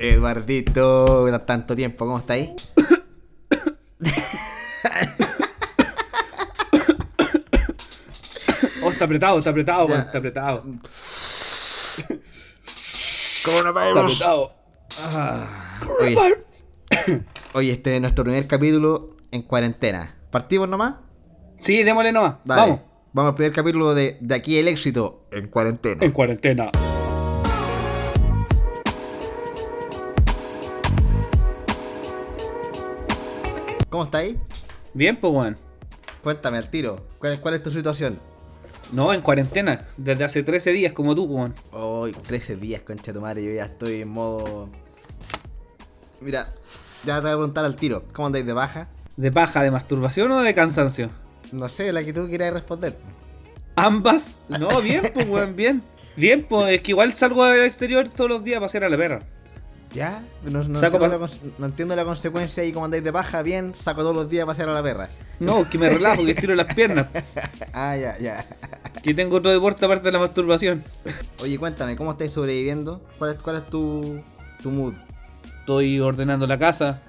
Eduardito, tanto tiempo, ¿cómo está ahí? Oh, está apretado, está apretado, Ya. está apretado. Está Coronavirus. apretado. Oye, oye, este es nuestro primer capítulo en cuarentena. ¿Partimos nomás? Sí, démosle nomás. Dale. Vamos. Vamos al primer capítulo de, de aquí el éxito en cuarentena. En cuarentena. ¿Cómo está ahí? Bien, pues, weón. Cuéntame al tiro. ¿Cuál, es- cuál es tu situación? No, en cuarentena. Desde hace 13 días, como tú, weón. Hoy, 13 días, concha tu madre, yo ya estoy en modo. Mira, ya te voy a preguntar al tiro. ¿Cómo andáis de baja? ¿De paja, de masturbación o de cansancio? No sé, la que tú quieras responder. Ambas. No, bien, pues, weón, bien. Bien, pues, es que igual salgo al exterior todos los días para hacer a la perra. ¿Ya? No, entiendo, la, cons- no entiendo la consecuencia y cómo andáis de baja, bien, saco todos los días a pasear a la perra. No, que me relajo, que estiro las piernas. ah, ya, ya. Que tengo otro deporte aparte de la masturbación. Oye, cuéntame, ¿cómo estáis sobreviviendo? ¿Cuál es, cuál es tu, tu mood? Estoy ordenando la casa.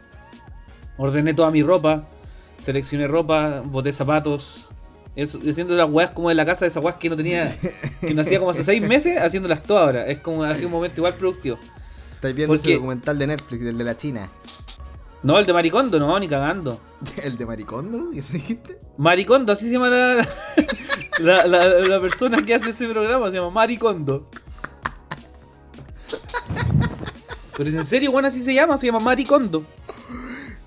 Ordené toda mi ropa. Seleccioné ropa, boté zapatos. Es, haciendo las weas como de la casa de esas weas que no tenía. Que no hacía como hace seis meces, haciéndolas todas ahora. Es como ha sido un momento igual productivo. ¿Estáis viendo Porque- ese documental de Netflix, el de la China? No, el de Maricondo, no, ni cagando. ¿El de Maricondo? ¿Qué se dijiste? Maricondo, así se llama la, la, la- la persona que hace ese programa, se llama Maricondo. Pero es en serio, bueno, así se llama, se llama Maricondo.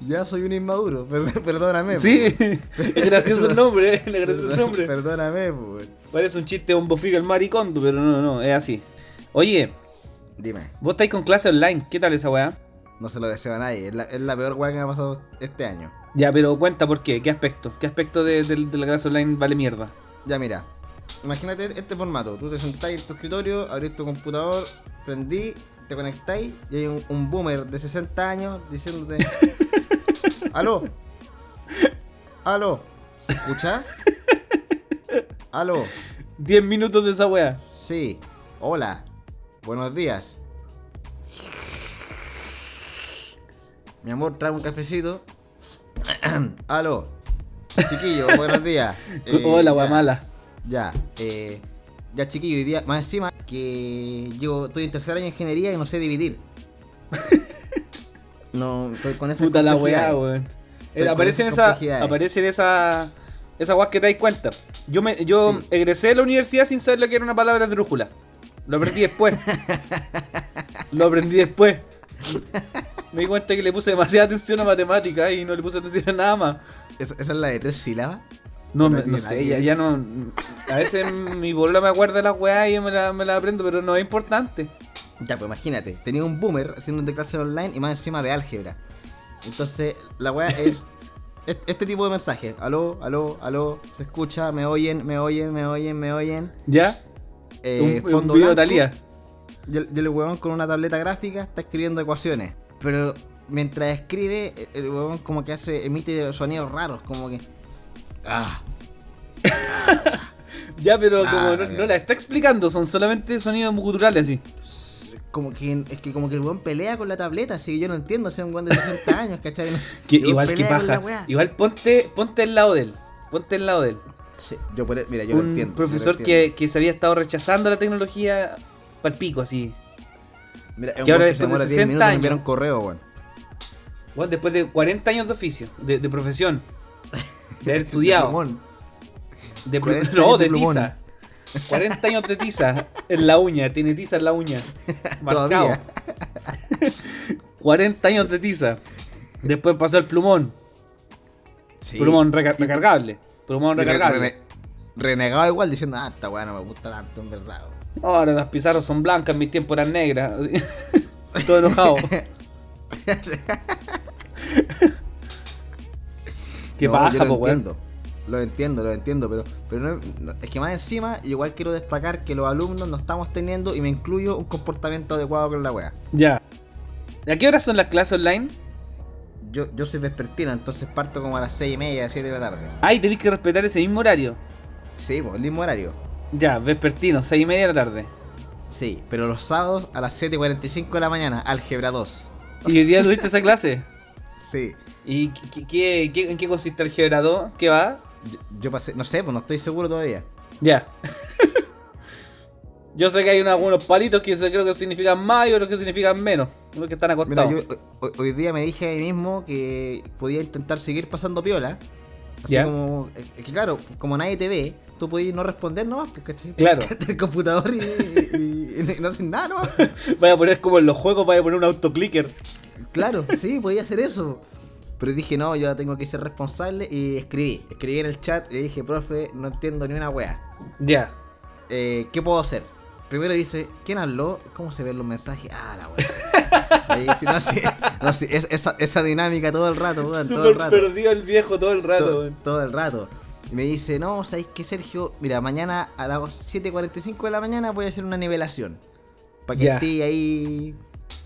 Ya soy un inmaduro, per- perdóname. Sí, po. es gracioso el nombre, es gracioso el nombre. Perdóname, po. Parece un chiste bombofica el Maricondo, pero no, no, es así. Oye, Dime, vos estáis con clase online, ¿qué tal esa weá? no se lo deseo a nadie. Es la, es la peor weá que me ha pasado este año. Ya, pero cuenta por qué, qué aspecto, qué aspecto de, de- de la clase online vale mierda. Ya, mira. Imagínate este formato. Tú te sentáis en tu escritorio, abrís tu computador, prendí, te conectáis y hay un, un boomer de 60 años diciéndote... ¡Aló! ¡Aló! ¿Se escucha? ¡Aló! 10 minutos de esa weá. Sí. Hola. Buenos días. Mi amor, trae un cafecito. Aló. Chiquillo, buenos días. Eh, Hola, weá ya, mala. Ya. Eh, ya, chiquillo, hoy día, más encima que llego, estoy en tercer año de ingeniería y no sé dividir. no, estoy con esa Puta la weá, weón. Eh, aparecen esas aparecen esa, esa weá que te das cuenta. Yo me, yo Sí. egresé de la universidad sin saber lo que era una palabra drújula. Lo aprendí después. lo aprendí después. Me di cuenta que le puse demasiada atención a matemáticas y no le puse atención a nada más. ¿Esa, esa es la de tres sílabas? No, No me- sé, ya, no. A veces mi bolola me acuerda de las weas y yo me la, me la aprendo, pero no es importante. Ya, pues imagínate, tenía un boomer haciendo un de clase online y más encima de álgebra. Entonces, la weá es est- este tipo de mensajes. Aló, aló, aló, se escucha, me oyen, me oyen, me oyen, me oyen. ¿Ya? Eh, un, un fondo video de blanco. Talía. Y el, y el huevón con una tableta gráfica está escribiendo ecuaciones. Pero mientras escribe, el- huevón como que hace, emite sonidos raros, como que... Ah, Ya, pero Ah, como no, la está explicando, son solamente sonidos guturales así. como que es que como que el huevón pelea con la tableta, así que yo no entiendo, es un huevón de 60 años, ¿cachai? Que igual que paja. Igual ponte, ponte al lado de él. Ponte al lado de él. Sí, yo por, mira, yo lo un entiendo. yo lo profesor entiendo. que, que se había estado rechazando la tecnología pal pico, así. Mira, es que ahora después de demora 10 60 minutos en años. enviar un correo, weón. Bueno, después de 40 años de oficio, de, de profesión, de haber estudiado, de 40 no, de de tiza. 40 años de tiza en la uña, tiene tiza en la uña. Marcado. Todavía. 40 años de tiza. Después pasó el plumón. Sí. Plumón reca- Y- y re- recargable. rene- renegado igual diciendo, ah, esta weá no me gusta tanto, en verdad. weón". Ahora las pizarras son blancas, en mis tiempos eran negras. Todo enojado. Qué No, paja, po, weón. Lo entiendo, lo entiendo, pero, pero no- no- es que más encima, igual quiero destacar que los alumnos no estamos teniendo, y me incluyo, un comportamiento adecuado con la wea. Ya. ¿A qué horas son las clases online? Yo, yo soy vespertino, entonces parto como a las 6 y media, 7 de la tarde. Ay, tenéis que respetar ese mismo horario. Sí, pues, el mismo horario. Ya, vespertino, seis y media de la tarde. Sí, pero los sábados a las 7.45 de la mañana, álgebra 2. ¿Y hoy día tuviste esa clase? Sí. ¿Y qué, qué- qué- en qué consiste el Gebrador? ¿Qué va? Yo, yo pasé, no sé, pues no estoy seguro todavía. Ya. yo sé que hay unos- algunos palitos que yo creo que significan más y otros que significan menos. Los que están Mira, acostados. yo hoy, hoy día me dije a mí mismo que podía intentar seguir pasando piola. Así como, es que claro, como nadie te ve, tú podías no responder nomás, pues, ¿cachai? Claro. El computador y, y- y no hacer nada nomás. Vaya a poner como en los juegos, vaya a poner un autoclicker. Claro, sí, podía hacer eso. Pero dije, no, yo tengo que ser responsable y escribí. Escribí en el chat y le dije, profe, no entiendo ni una wea. Ya. Eh, ¿Qué puedo hacer? Primero dice, ¿quién habló? ¿Cómo se ven los mensajes? Ah, la wea. Ahí, sí, no, sí, no, sí, es- esa, esa dinámica todo el rato, weón, todo el Súper rato. perdido el viejo todo el rato. To- weón. todo el rato. Y me dice, no, ¿sabéis qué, Sergio? Mira, mañana a las 7.45 de la mañana voy a hacer una nivelación. Para que Ya. esté ahí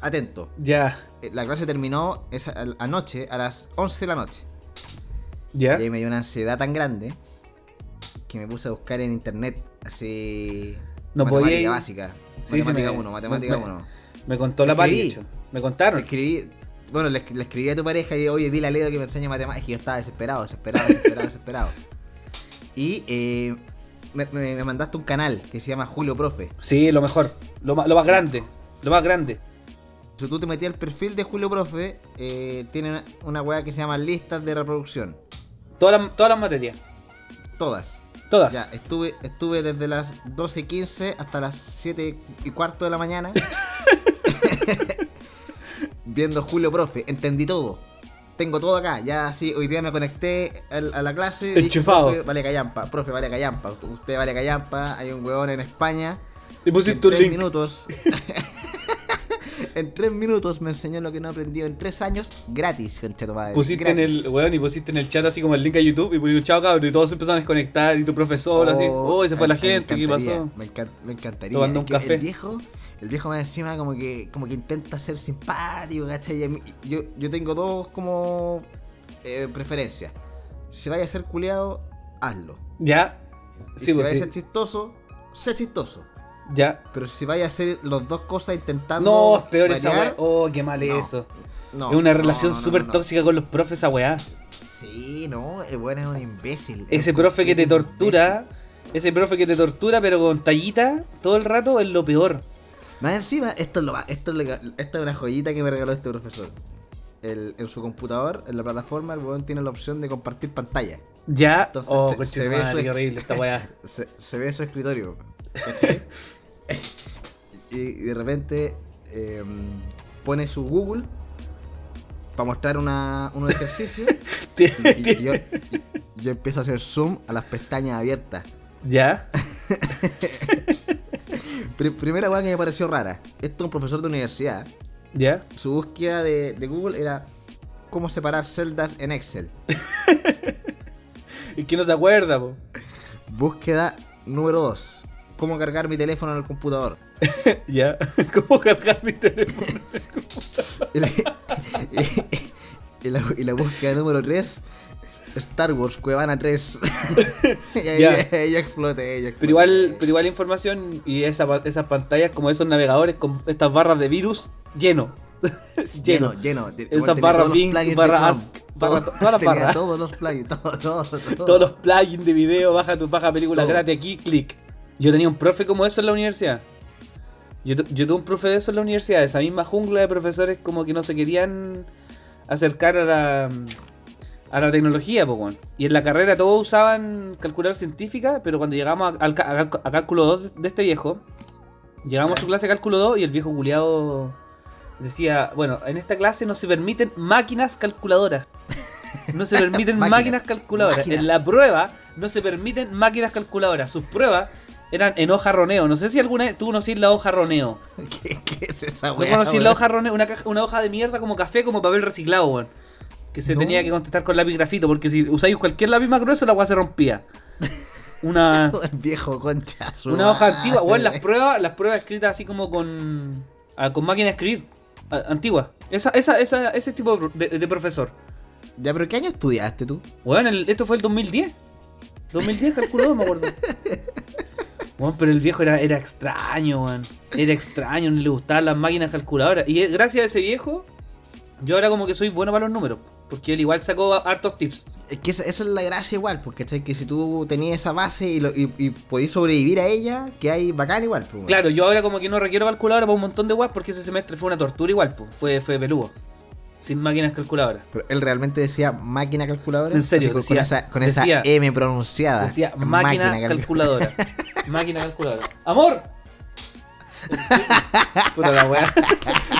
atento. Ya. Eh, La clase terminó esa, anoche, a las 11 de la noche. Ya. Y ahí me dio una ansiedad tan grande que me puse a buscar en internet así. No matemática podía ir- básica. Sí, matemática me- 1, matemática me- 1. Me contó la pali, de Escribí. hecho. Me contaron. Escribí, bueno, le, le escribí a tu pareja y oye, dile a Ledo que me enseñe matemáticas. Y yo estaba desesperado, desesperado, desesperado, desesperado. Y eh, me, me- me mandaste un canal que se llama Julio Profe. Sí, lo mejor. Lo más, lo más grande. Lo más grande. Si tú te metías al perfil de Julio Profe, eh, tiene una, una weá que se llama listas de reproducción. Todas las, todas las materias. Todas. Todas. Ya, estuve, estuve desde las 12.15 hasta las 7 y cuarto de la mañana viendo Julio Profe. Entendí todo. Tengo todo acá. Ya sí, hoy día me conecté al- a, la clase. dije, Enchufado. profe, vale callampa, profe, vale callampa. Usted vale callampa. Hay un huevón en España. En pusiste un tres link. minutos. en tres minutos me enseñó lo que no he aprendido en tres años gratis, concha tu madre. Pusiste en el, weón, y pusiste en el chat así como el link a YouTube y pusiste chao cabrón y todos se empezaron a desconectar y tu profesor así, oh, se fue la gente, me ¿qué encantaría, pasó? Me, encan- me encantaría. Tomando un café. El viejo, el viejo más encima como que, como que intenta ser simpático, ¿cachai? Mí- Yo, yo tengo dos como eh, preferencias. Si vaya a ser culiado, hazlo. Ya. Y Sí, si pues vaya sí. a ser chistoso, sé chistoso. Ya. Pero si vaya a hacer las dos cosas intentando. No, es peor esa variar, weá. Oh, qué mal no. eso. no, es una relación no, súper tóxica con los profes esa weá. Sí, no, el bueno es un imbécil. es Ese profe que te tortura, ese profe que te tortura pero con tallita todo el rato es lo peor. Más encima, esto es lo más, esto es, lo esto es una joyita que me regaló este profesor. El- en su computador, en la plataforma, el weón tiene la opción de compartir pantalla. Ya. Entonces oh, se- ve madre, su- qué horrible esta weá. Se, se ve su escritorio. ¿cachai? y, y de repente eh, pone su Google para mostrar una, un ejercicio. y, y- y yo, y- yo empiezo a hacer zoom a las pestañas abiertas. ya. Pri- primera weá que me pareció rara. Esto es un profesor de universidad. Ya. su búsqueda de, de Google era cómo separar celdas en Excel. Es que no se acuerda, po. Búsqueda número 2. Cómo cargar mi teléfono en el computador. Ya. ¿Cómo cargar mi teléfono? Y la, y- y la- y la búsqueda número 3. Star Wars, Cuevana 3. y ahí, Ya. ahí exploté, exploté. Pero igual, pero igual información y esa, esas pantallas como esos navegadores con estas barras de virus lleno. lleno, lleno. Esas barras Bing, barra. Ask, barra- Todo- todas las barras. Todos los plugins, todo, todo, todo. Todos los plugins de video, baja tu baja película gratis aquí, clic. Yo tenía un profe como eso en la universidad. Yo, yo tuve un profe de eso en la universidad, esa misma jungla de profesores como que no se querían acercar a la, a la tecnología, po, weón. Y en la carrera todos usaban calculadora científica, pero cuando llegamos a, cálculo 2 de este viejo, llegamos a su clase de cálculo 2 y el viejo culiado decía, bueno, en esta clase no se permiten máquinas calculadoras. No se permiten Máquinas. máquinas calculadoras. Máquinas. En la prueba no se permiten máquinas calculadoras. Sus pruebas eran en hoja roneo. No sé si alguna vez tú conocís la hoja roneo. ¿Qué, qué es esa ¿No weá? conocís weón? la hoja roneo? Una, caja- una hoja de mierda como café, como papel reciclado, weón. Que se No. tenía que contestar con lápiz grafito. Porque si usáis cualquier lápiz más grueso, la weá se rompía. Una, El viejo concha. su una hoja antigua. Weón, las pruebas, las pruebas escritas así como con. ah, con máquina de escribir. Antigua. Esa, esa, esa, ese tipo de, de- de profesor. Ya, pero ¿qué año estudiaste tú? Weón, el- esto fue el 2010. 2010, calculó, me acuerdo. Pero el viejo era, era extraño, weón. Era extraño, no le gustaban las máquinas calculadoras. Y gracias a ese viejo, yo ahora como que soy bueno para los números. Porque él igual sacó hartos tips. Es que esa, esa es la gracia igual, porque que si tú tenías esa base y, lo, y, y sobrevivir a ella, que hay bacán igual. pues, weón. Claro, yo ahora como que no requiero calculadora para un montón de weas porque ese semestre fue una tortura igual, pues. Fue, fue peludo. Sin máquinas calculadoras. Pero él realmente decía máquina calculadora. En serio, con, decía- con esa, con esa M pronunciada. Decía máquina, cal- calculadora. máquina calculadora. ¡Amor! Puta la weá.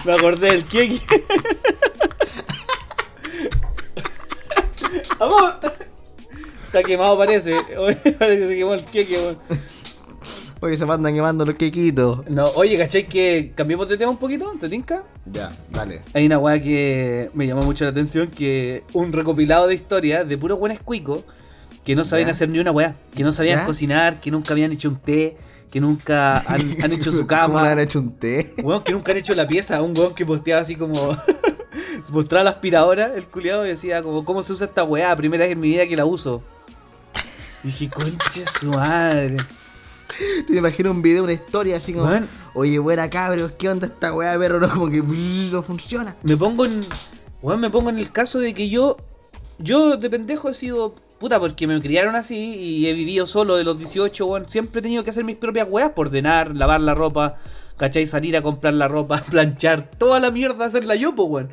Me acordé del Keki. ¡Amor! Está quemado parece. Parece que se quemó el Keki, weón. Oye, se mandan quemando los quequitos. No, oye, ¿cachai que cambiemos de tema un poquito? ¿Te tinca? Ya, dale. Hay una weá que me llamó mucho la atención, que un recopilado de historias de puros buenos cuicos que no sabían Ya. hacer ni una weá, que no sabían Ya. cocinar, que nunca habían hecho un té, que nunca han, han hecho su ¿Cómo le cama, han hecho un té? weón, que nunca han hecho la pieza, un weón que posteaba así como... mostraba la aspiradora, el culiado, y decía como, ¿cómo se usa esta weá? Primera vez en mi vida que la uso. Y dije, concha su madre. Te imagino un video, una historia así como. Weón. Oye, buena cabros, ¿qué onda esta weá de perro? No, como que brrr, no funciona. Me pongo en. Weón, me pongo en el caso de que yo. Yo de pendejo he sido. Puta, porque me criaron así y he vivido solo de los 18, weón. Siempre he tenido que hacer mis propias weas, por ordenar, lavar la ropa, ¿cachai? Salir a comprar la ropa, planchar, toda la mierda hacerla yo, pues, weón.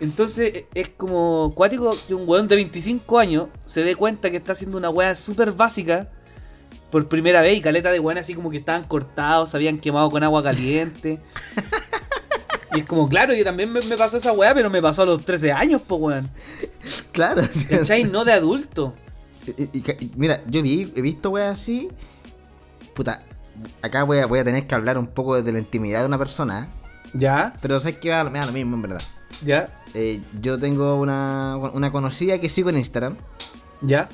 Entonces e- es como cuático que un weón de 25 años se dé cuenta que está haciendo una wea súper básica por primera vez y caleta de weón así como que estaban cortados, se habían quemado con agua caliente. Y es como, claro, yo también me, me pasó esa weá, pero me pasó a los 13 años, pues weón. Claro. sí. ¿Cachai? No de adulto. Y- y- y- mira, yo vi, he visto weas así. Puta, acá voy a, voy a tener que hablar un poco de la intimidad de una persona. ¿Ya? Pero sabes que me da lo mismo, en verdad. ¿Ya? Eh, yo tengo una, una conocida que sigo en Instagram. ¿Ya?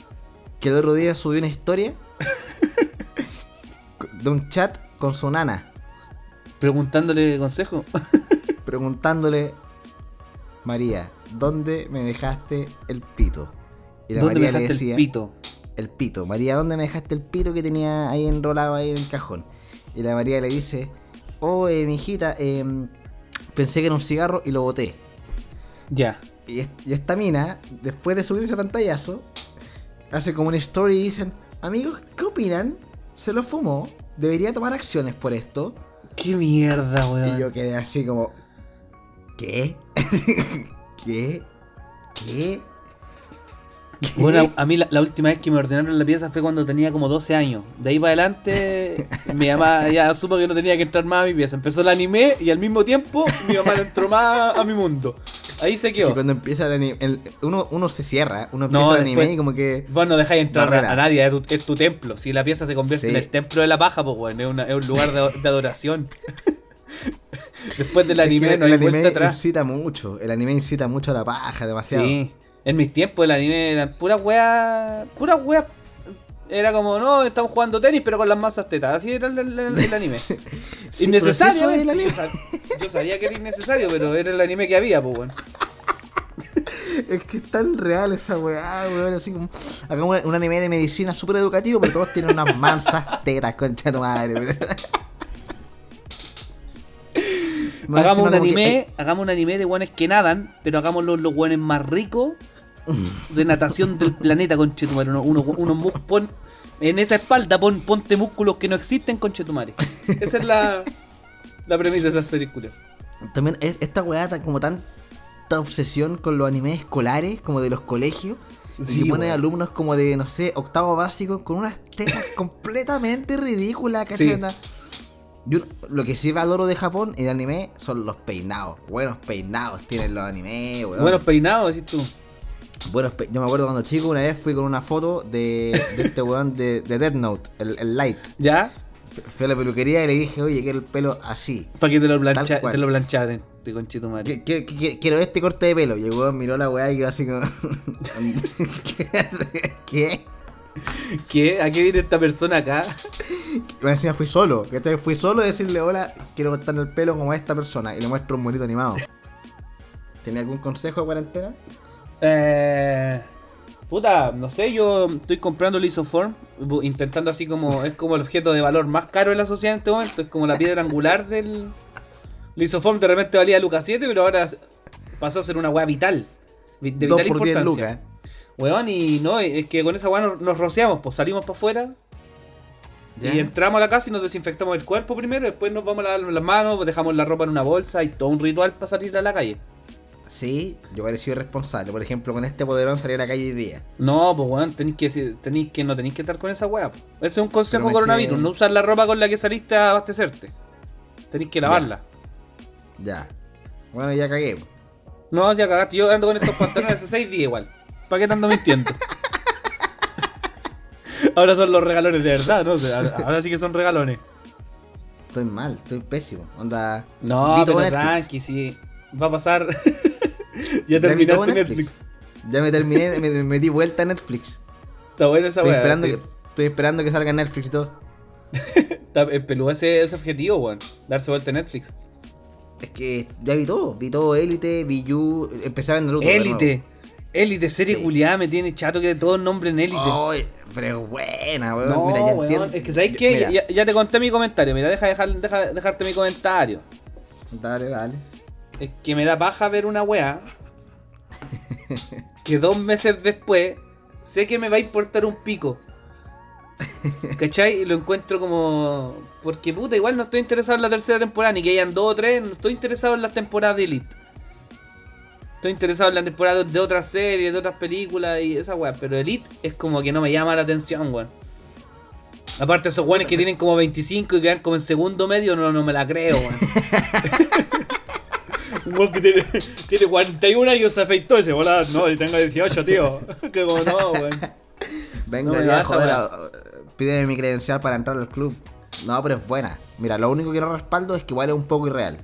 Que el otro día subió una historia de un chat con su nana. Preguntándole consejo. Preguntándole, María, ¿dónde me dejaste el pito? Y la ¿Dónde me María le decía, el pito? el pito. María, ¿dónde me dejaste el pito que tenía ahí enrolado ahí en el cajón? Y la María le dice, oh, eh, mijita, em, pensé que era un cigarro y lo boté. Ya. Y esta mina, después de subir ese pantallazo, hace como una story y dicen, amigos, ¿qué opinan? ¿Se lo fumó? ¿Debería tomar acciones por esto? ¿Qué mierda, weón? Y yo quedé así como, ¿qué? ¿Qué? ¿Qué? Bueno, a mí la, la última vez que me ordenaron la pieza fue cuando tenía como 12 años. De ahí para adelante, mi mamá ya supo que no tenía que entrar más a mi pieza. Empezó el anime y al mismo tiempo mi mamá no entró más a mi mundo. Ahí se Y quedó. cuando empieza el anime, el- uno, uno se cierra, uno No, empieza el anime y como que... Vos no dejáis entrar a, a nadie, es tu, es tu templo. Si la pieza se convierte Sí. en el templo de la paja, pues bueno, es, una- es un lugar de, de adoración. Después del es que anime el, no hay el anime atrás. incita mucho, el anime incita mucho a la paja, demasiado. Sí, en mis tiempos el anime eran puras weas. Puras weas. Era como, no, estamos jugando tenis, pero con las masas tetas. Así era el, el- anime. Sí, innecesario. es el Yo, anime. sab- yo sabía que era innecesario, pero era el anime que había, pues bueno. Es que es tan real esa weá, weón. Así como. Hagamos un, un anime de medicina súper educativo, pero todos tienen unas mansas tetas, concha de tu madre, weón. Hagamos un que anime, hagamos un anime de guanes que nadan, pero hagámoslo los guanes más ricos de natación del planeta, conchetumare. Uno, uno, uno pon, en esa espalda pon, ponte músculos que no existen, conchetumare. Esa es la, la premisa de esa serie, También es- esta weá, como tanta obsesión con los animes escolares, como de los colegios. Sí, y que pone weón. alumnos como de, no sé, octavo básico, con unas tetas completamente ridículas, ¿cachai? Sí. Yo, lo que sí valoro de Japón y de anime son los peinados. Buenos peinados tienen los animes, weón. Buenos peinados, decís tú. Buenos pe- Yo me acuerdo cuando chico, una vez fui con una foto de, de este weón de, de Death Note, el, el Light. ¿Ya? Fui a la peluquería y le dije, oye, quiero el pelo así. Para que te lo, plancha, te lo plancharen, de conchito madre. ¿Qué- qué- qué- Quiero este corte de pelo. Y el weón miró la weá y quedó así como. ¿Qué? ¿Qué? ¿A qué viene esta persona acá? Más encima fui solo. Que fui solo a decirle, hola, quiero cortarle el pelo como a esta persona. Y le muestro un bonito animado. ¿Tiene algún consejo de cuarentena? Eh, Puta, no sé, yo estoy comprando el isoform, intentando así como, es como el objeto de valor más caro de la sociedad en este momento, es como la piedra angular del... El isoform de repente valía Lucas 7, pero ahora pasó a ser una weá vital, vi- de Dos vital por 10 importancia. lucas. Weón, y no, es que con esa weá nos, nos rociamos, pues salimos para afuera y entramos a la casa y nos desinfectamos el cuerpo primero, después nos vamos a lavar las manos, dejamos la ropa en una bolsa y todo un ritual para salir a la calle. Sí, yo hubiera sido responsable. Por ejemplo, con este poderón salir a la calle hoy día. No, pues weón, tenéis que, tenéis que no tenéis que estar con esa weá. Ese es un consejo coronavirus, no usar la ropa con la que saliste a abastecerte. Tenéis que lavarla. Ya. Bueno, ya cagué. No, ya cagaste, yo ando con estos pantalones hace 6 días igual. ¿Para qué te ando mintiendo? ahora son los regalones de verdad, ¿no? Sea, ahora, sí que son regalones. Estoy mal, estoy pésimo. Onda. No, pero tranqui, sí. Va a pasar. ya todo terminaste Netflix. Ya me terminé, me, me di vuelta a Netflix. Está buena esa Estoy weá. esperando, que, Estoy- esperando que salga Netflix y todo. Es peludo ese, objetivo, weón. Darse vuelta a Netflix. Es que ya vi todo. Vi todo Élite, vi You. Empecé a ver Naruto. Élite. Élite, serie Sí. culiada, me tiene chato que todos nombren Élite. nuevo. Ay, pero es buena, weón. No, Mira, ya weón, entiendo. es que ¿sabes Yo- qué? mira, Ya, ya te conté mi comentario, mira, deja, dejar- deja dejarte mi comentario. Dale, dale. Es que me da paja ver una weá que dos meses después sé que me va a importar un pico. ¿Cachai? Y lo encuentro como... Porque puta, igual no estoy interesado en la tercera temporada, ni que hayan dos o tres, no estoy interesado en las temporadas de Elite. Estoy interesado en las temporadas de otras series, de otras películas y esa weá, pero Elite es como que no me llama la atención, weón. Aparte esos weones que tienen como 25 y quedan como en segundo medio, no, no me la creo, weón. Un weón que tiene, tiene 41 años se afeitó ese volado. No, yo tengo 18, tío. que como no, weón. Venga, No ya, joder, a- pídeme mi credencial para entrar al club. No, pero es buena. Mira, lo único que no respaldo es que igual es un poco irreal.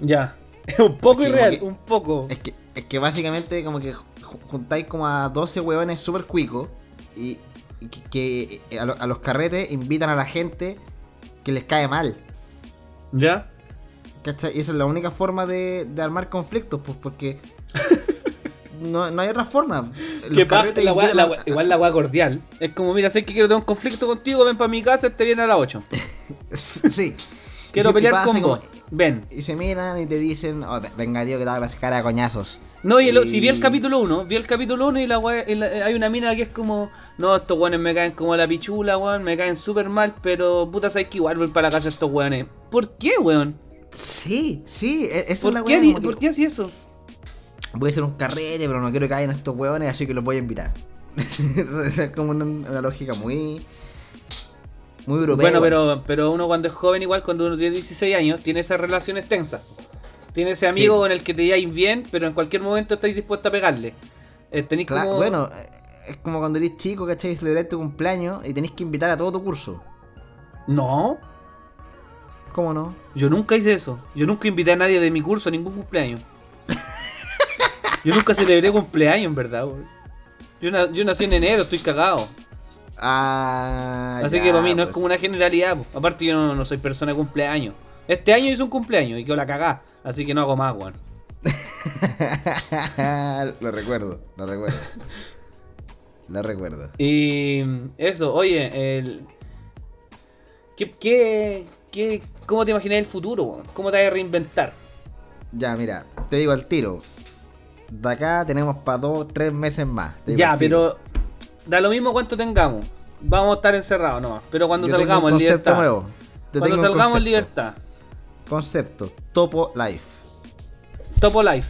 Ya. Es un poco Es que irreal, que- un poco. Es que, es que básicamente como que ju- juntáis como a 12 hueones super cuicos y, y que, que, eh, a, lo- a los carretes invitan a la gente que les cae mal. ¿Ya? ¿Cachai? Y esa es la única forma de, de armar conflictos, pues porque no, no hay otra forma. Que paja, carretes la weá- invitan la a- weá- igual la weá cordial. Es como, mira, sé que quiero tener un conflicto contigo, ven para mi casa, te viene a las 8. Sí. Quiero y pelear pasa con como- vos. Ven. Y se miran y te dicen, "Oh, ve- venga tío que te voy a sacar a coñazos. No, y el- Y- si vi el capítulo 1, vi el capítulo 1 y la weá- y la- hay una mina que es como, no, estos weones me caen como la pichula, weón, me caen súper mal, pero puta, sabes que igual voy para la casa estos weones. ¿Por qué, weón? Sí, sí, e- esa es ¿Por la qué, ¿Por qué así eso? Voy a hacer un carrete, pero no quiero que caigan estos hueones, así que los voy a invitar. Esa es como una, una lógica muy. Muy europea. Bueno, pero, pero uno cuando es joven, igual cuando uno tiene 16 años, tiene esas relaciones tensas. Tiene ese amigo Sí. con el que te lleváis bien, pero en cualquier momento estáis dispuesto a pegarle. Eh, tenéis Cla- como... Bueno, es como cuando eres chico, ¿cachai? Celebrar tu cumpleaños y tenés que invitar a todo tu curso. No, ¿Cómo no? yo nunca hice eso. Yo nunca invité a nadie de mi curso a ningún cumpleaños. Yo nunca celebré cumpleaños, en verdad. Yo, na- yo nací en enero, estoy cagado. Ah. Así ya, que para mí no es pues. como una generalidad. po. Aparte yo no, no soy persona de cumpleaños. Este año hice un cumpleaños y quedó la cagá. Así que no hago más, weón. lo recuerdo, lo recuerdo. lo recuerdo. Y eso, oye, el... ¿Qué, qué, qué, ¿cómo te imaginas el futuro? ¿Cómo te vas a reinventar? Ya, mira, te digo al tiro. De acá tenemos para dos, tres meses más. Ya, pero da lo mismo cuánto tengamos. Vamos a estar encerrados nomás. Pero cuando Yo tengo salgamos un en concepto libertad. nuevo. Cuando tengo salgamos en libertad. Concepto, Topo Life. Topo Life.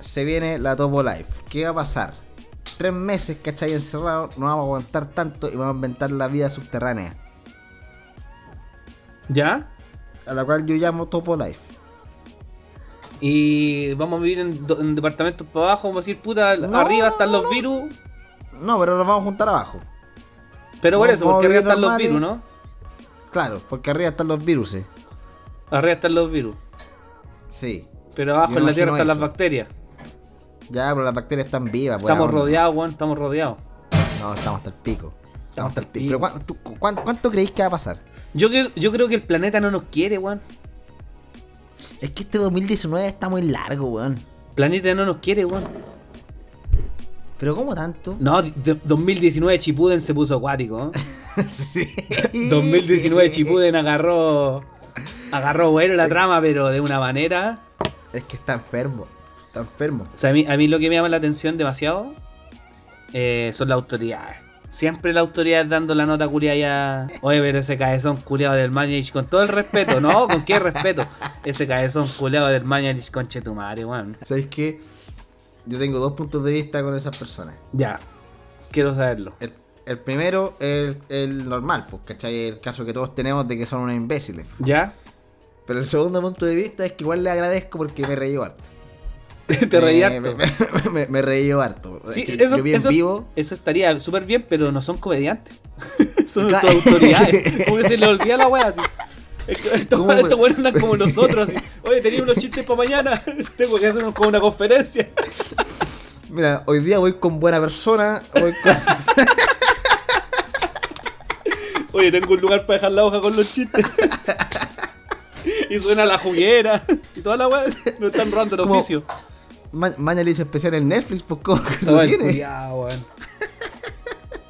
Se viene la Topo Life. ¿Qué va a pasar? Tres meses, ¿cachai? Encerrados, no vamos a aguantar tanto y vamos a inventar la vida subterránea. ¿Ya? A la cual yo llamo Topo Life. Y vamos a vivir en, en departamentos para abajo. Vamos a decir, puta, No, arriba están los no. virus. No, pero nos vamos a juntar abajo. Pero por eso, porque arriba están los virus, ¿no? Claro, porque arriba están los virus. Arriba están los virus. Sí. Pero abajo en la tierra están las bacterias. Ya, pero las bacterias están vivas. buena Estamos rodeados, weón. Estamos rodeados. No, estamos hasta el pico. Estamos hasta el pico. Pero ¿cuán- tú- cuán- ¿cuánto creéis que va a pasar? Yo, que- yo creo que el planeta no nos quiere, weón. Es que este 2019 está muy largo, weón. Planeta no nos quiere, weón. Pero ¿cómo tanto? No, de- 2019 Chipuden se puso acuático. ¿eh? Sí. 2019 Chipuden agarró. Agarró bueno la trama, pero de una manera. Es que está enfermo. Está enfermo. O sea, a mí, a mí lo que me llama la atención demasiado eh, son las autoridades. Siempre la autoridad dando la nota culiada ya. Oye, pero ese cabezón culiado del Mañalich, con todo el respeto, ¿no? ¿Con qué respeto? Ese cabezón culiado del Mañalich, conche tu madre, weón. ¿Sabéis qué? Yo tengo dos puntos de vista con esas personas. Ya, quiero saberlo. El, el primero es el, el normal, pues, ¿cachai? El caso que todos tenemos de que son unos imbéciles. ¿Ya? Pero el segundo punto de vista es que igual le agradezco porque me reí harto. Te Me- reí harto. me, me- me reí harto. Sí, Es que eso, yo vi en eso- vivo. eso estaría súper bien, pero no son comediantes. son Claro. autoridades. Como que se les olvida la wea así. Estos ¿Cómo me- estos weones andan como nosotros. Así. Oye, tenía unos chistes para mañana. Tengo que hacer como una conferencia. Mira, hoy día voy con buena persona. Voy con... Oye, tengo un lugar para dejar la hoja con los chistes. y suena la juguera. Y toda la wea. No están robando el oficio. Ma- Mañana le hice especial en Netflix, pues ¿cómo que lo tiene? culiao, weón.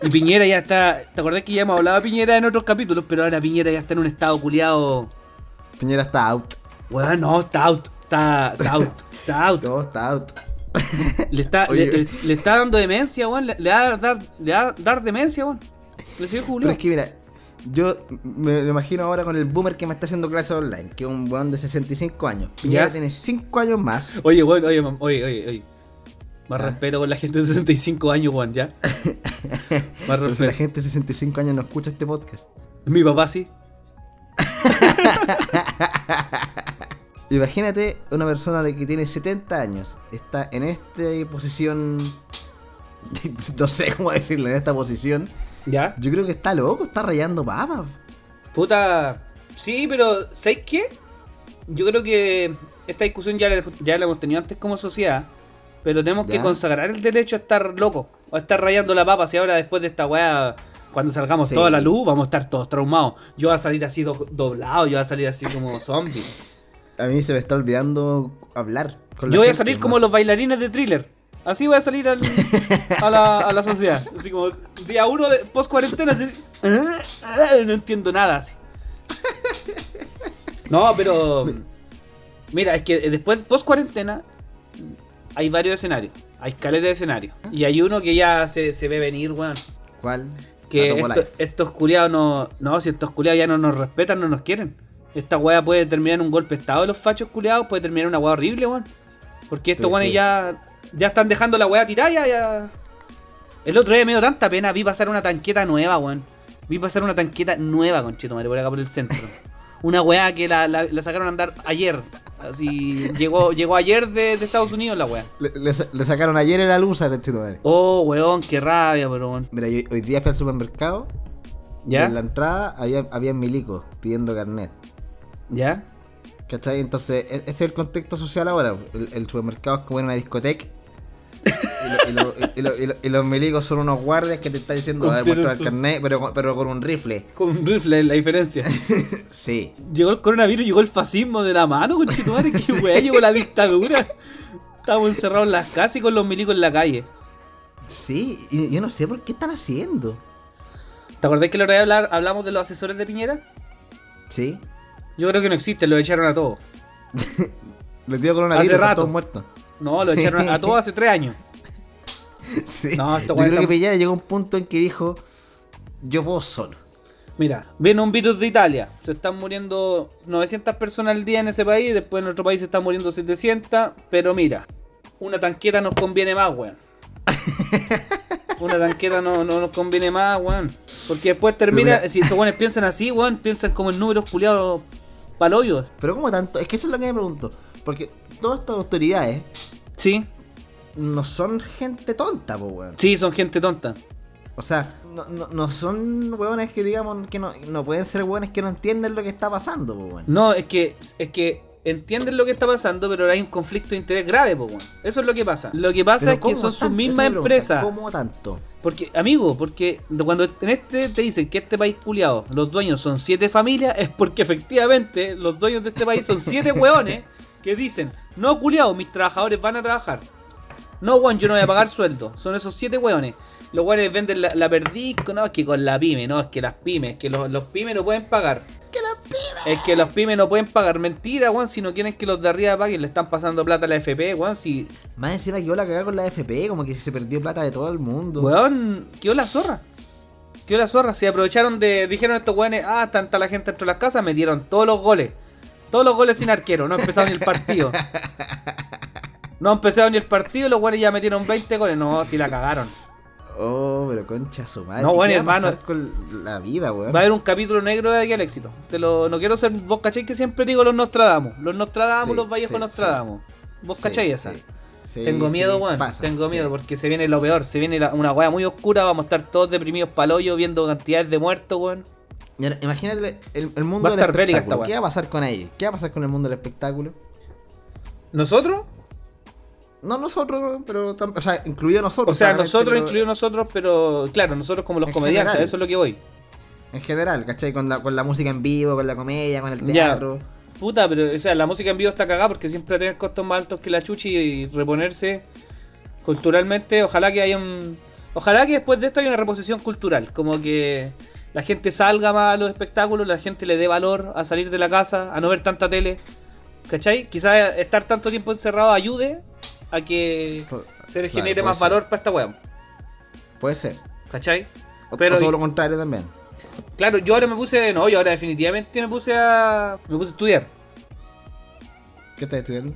Y Piñera ya está. ¿Te acordás que ya hemos hablado de Piñera en otros capítulos? Pero ahora Piñera ya está en un estado culiado. Piñera está out. Weón, no, está out. Está, está out. Está out. No, está out. Le está, le, le- le está dando demencia, weón. Le, va a dar, le va a dar demencia, weón. Pero es que mira, yo me lo imagino ahora con el boomer que me está haciendo clases online, que es un weón de 65 años. Piñera Ya. tiene 5 años más. Oye, weón, oye, oye, oye, oye. Más Ah. respeto con la gente de 65 años, weón, ya. Más si la respeto. gente de 65 años no escucha este podcast. Mi papá sí. Imagínate una persona de que tiene 70 años, está en esta posición, no sé cómo decirlo, en esta posición. ¿Ya? Yo creo que está loco, está rayando papas. Puta. Sí, pero ¿sabes qué? Yo creo que esta discusión ya la, ya la hemos tenido antes como sociedad. Pero tenemos que consagrar el derecho a estar loco. O a estar rayando la papa. Si ahora después de esta weá, cuando salgamos Sí. toda la luz, vamos a estar todos traumados. Yo voy a salir así do- doblado, yo voy a salir así como zombie. A mí se me está olvidando hablar. Con Yo voy a salir no como sé. los bailarines de thriller. Así voy a salir al- a, la, a la sociedad. Así como día uno de post cuarentena. así, no entiendo nada. Así. No, pero. Mira, es que después post cuarentena hay varios escenarios. Hay escaleras de escenarios. Y hay uno que ya se, se ve venir, weón. ¿Cuál? Que esto- estos culiados no. No, si estos culiados ya no nos respetan, no nos quieren. Esta weá puede terminar en un golpe de estado de los fachos culiados, puede terminar en una weá horrible, weón. Porque estos weones ya. Ya están dejando la weá tirada, ya, ya. El otro día me dio tanta pena, vi pasar una tanqueta nueva, weón. Vi pasar una tanqueta nueva, conchito, madre, por acá por el centro. Una weá que la, la- la sacaron a andar ayer. Así, llegó, llegó ayer de, de Estados Unidos la weá. Le, le sa- le sacaron ayer en la luz a madre. Oh, weón, qué rabia, weón. Mira, yo hoy día fui al supermercado y ¿Ya? en la entrada había, había milicos pidiendo carnet. ¿Ya? ¿Cachai? Entonces, e- ese es el contexto social ahora. El, el supermercado es como en una discoteca. y, lo- y lo- y lo- y lo- y los milicos son unos guardias que te están diciendo, a ver, muestra el carnet, pero, con- pero con un rifle. Con un rifle, la diferencia. Sí. Llegó el coronavirus, llegó el fascismo de la mano, conchetumare, qué weá, llegó la dictadura. Estábamos encerrados en las casas y con los milicos en la calle. Sí, y yo no sé por qué están haciendo. ¿Te acordás que la otra vez hablamos de los asesores de Piñera? Sí. Yo creo que no existen, los echaron a todos. Les dio coronavirus, Hace rato. todos muertos. No, Sí. echaron a todos hace tres años. Sí. No, esta yo creo está- que Piñera llegó a un punto en que dijo, yo puedo solo. Mira, viene un virus de Italia. Se están muriendo 900 personas al día en ese país. Después en otro país se están muriendo 700. Pero mira, una tanqueta nos conviene más, weón. Una tanqueta no, no nos conviene más, weón. Porque después termina. Si estos weones piensan así, weón, piensan como en números culiados paloyos. Pero ¿cómo tanto? Es que eso es lo que me pregunto. Porque todas estas autoridades Sí, no son gente tonta, weón. sí, son gente tonta. O sea, no, no, no son weones que digamos que no, no pueden ser weones que no entienden lo que está pasando, weón. No, es que, es que entienden lo que está pasando, pero hay un conflicto de interés grave, weón. Eso es lo que pasa. Lo que pasa es que ¿cómo son sus mismas empresas. ¿Cómo tanto? Porque, amigo, porque cuando en este te dicen que este país culiado, los dueños son siete familias, es porque efectivamente los dueños de este país son siete hueones que dicen, no culiado, mis trabajadores van a trabajar. No, weón, yo no voy a pagar sueldo. Son esos siete weones. Los weones venden la, la perdiz, no, que con la pyme, no, es que las pymes, es que los, los pymes no pueden pagar. Es que los pymes no pueden pagar. Mentira, weón, si no quieren que los de arriba paguen, le están pasando plata a la FP, weón, si... Más encima que yo la cagé con la FP, como que se perdió plata de todo el mundo. Weón, quedó la zorra. Quedó la zorra. Se aprovecharon de. Dijeron estos weones, ah, tanta la gente dentro de las casas, metieron todos los goles. Todos los goles sin arquero, no ha empezado ni el partido. No ha empezado ni el partido los weones ya metieron 20 goles. No, si la cagaron. Oh, pero concha su madre. No, bueno, ¿Qué va a hermano. con la vida, weón? Va a haber un capítulo negro de aquí al éxito. Te lo, no quiero ser. Vos cacháis que siempre digo los Nostradamus. Los Nostradamus, Sí, los Vallejos sí, Nostradamus. Vos cacháis esa. sí. Tengo miedo, sí, weón. pasa, Tengo sí. miedo porque se viene lo peor. Se viene la- una weá muy oscura. Vamos a estar todos deprimidos pa'l hoyo viendo cantidades de muertos, weón. Imagínate el, el mundo Va a del esta espectáculo. weá. ¿Qué va a pasar con ellos? ¿Qué va a pasar con el mundo del espectáculo? ¿Nosotros? No nosotros, pero o sea, incluido nosotros. O sea, nosotros, pero incluidos nosotros, pero claro, nosotros como los En comediantes, general. eso es lo que voy. En general, ¿cachai? Con la, con la música en vivo, con la comedia, con el Ya. teatro. Puta, pero, o sea, la música en vivo está cagada porque siempre tener costos más altos que la chuchi y reponerse culturalmente. Ojalá que haya un. Ojalá que después de esto haya una reposición cultural. Como que la gente salga más a los espectáculos, la gente le dé valor a salir de la casa, a no ver tanta tele. ¿Cachai? Quizás estar tanto tiempo encerrado ayude a que se le genere más ser. valor para esta weá. Puede ser. ¿Cachai? Pero- o todo lo contrario también. Claro, yo ahora me puse. No, yo ahora definitivamente me puse a. Me puse a estudiar. ¿Qué estás estudiando?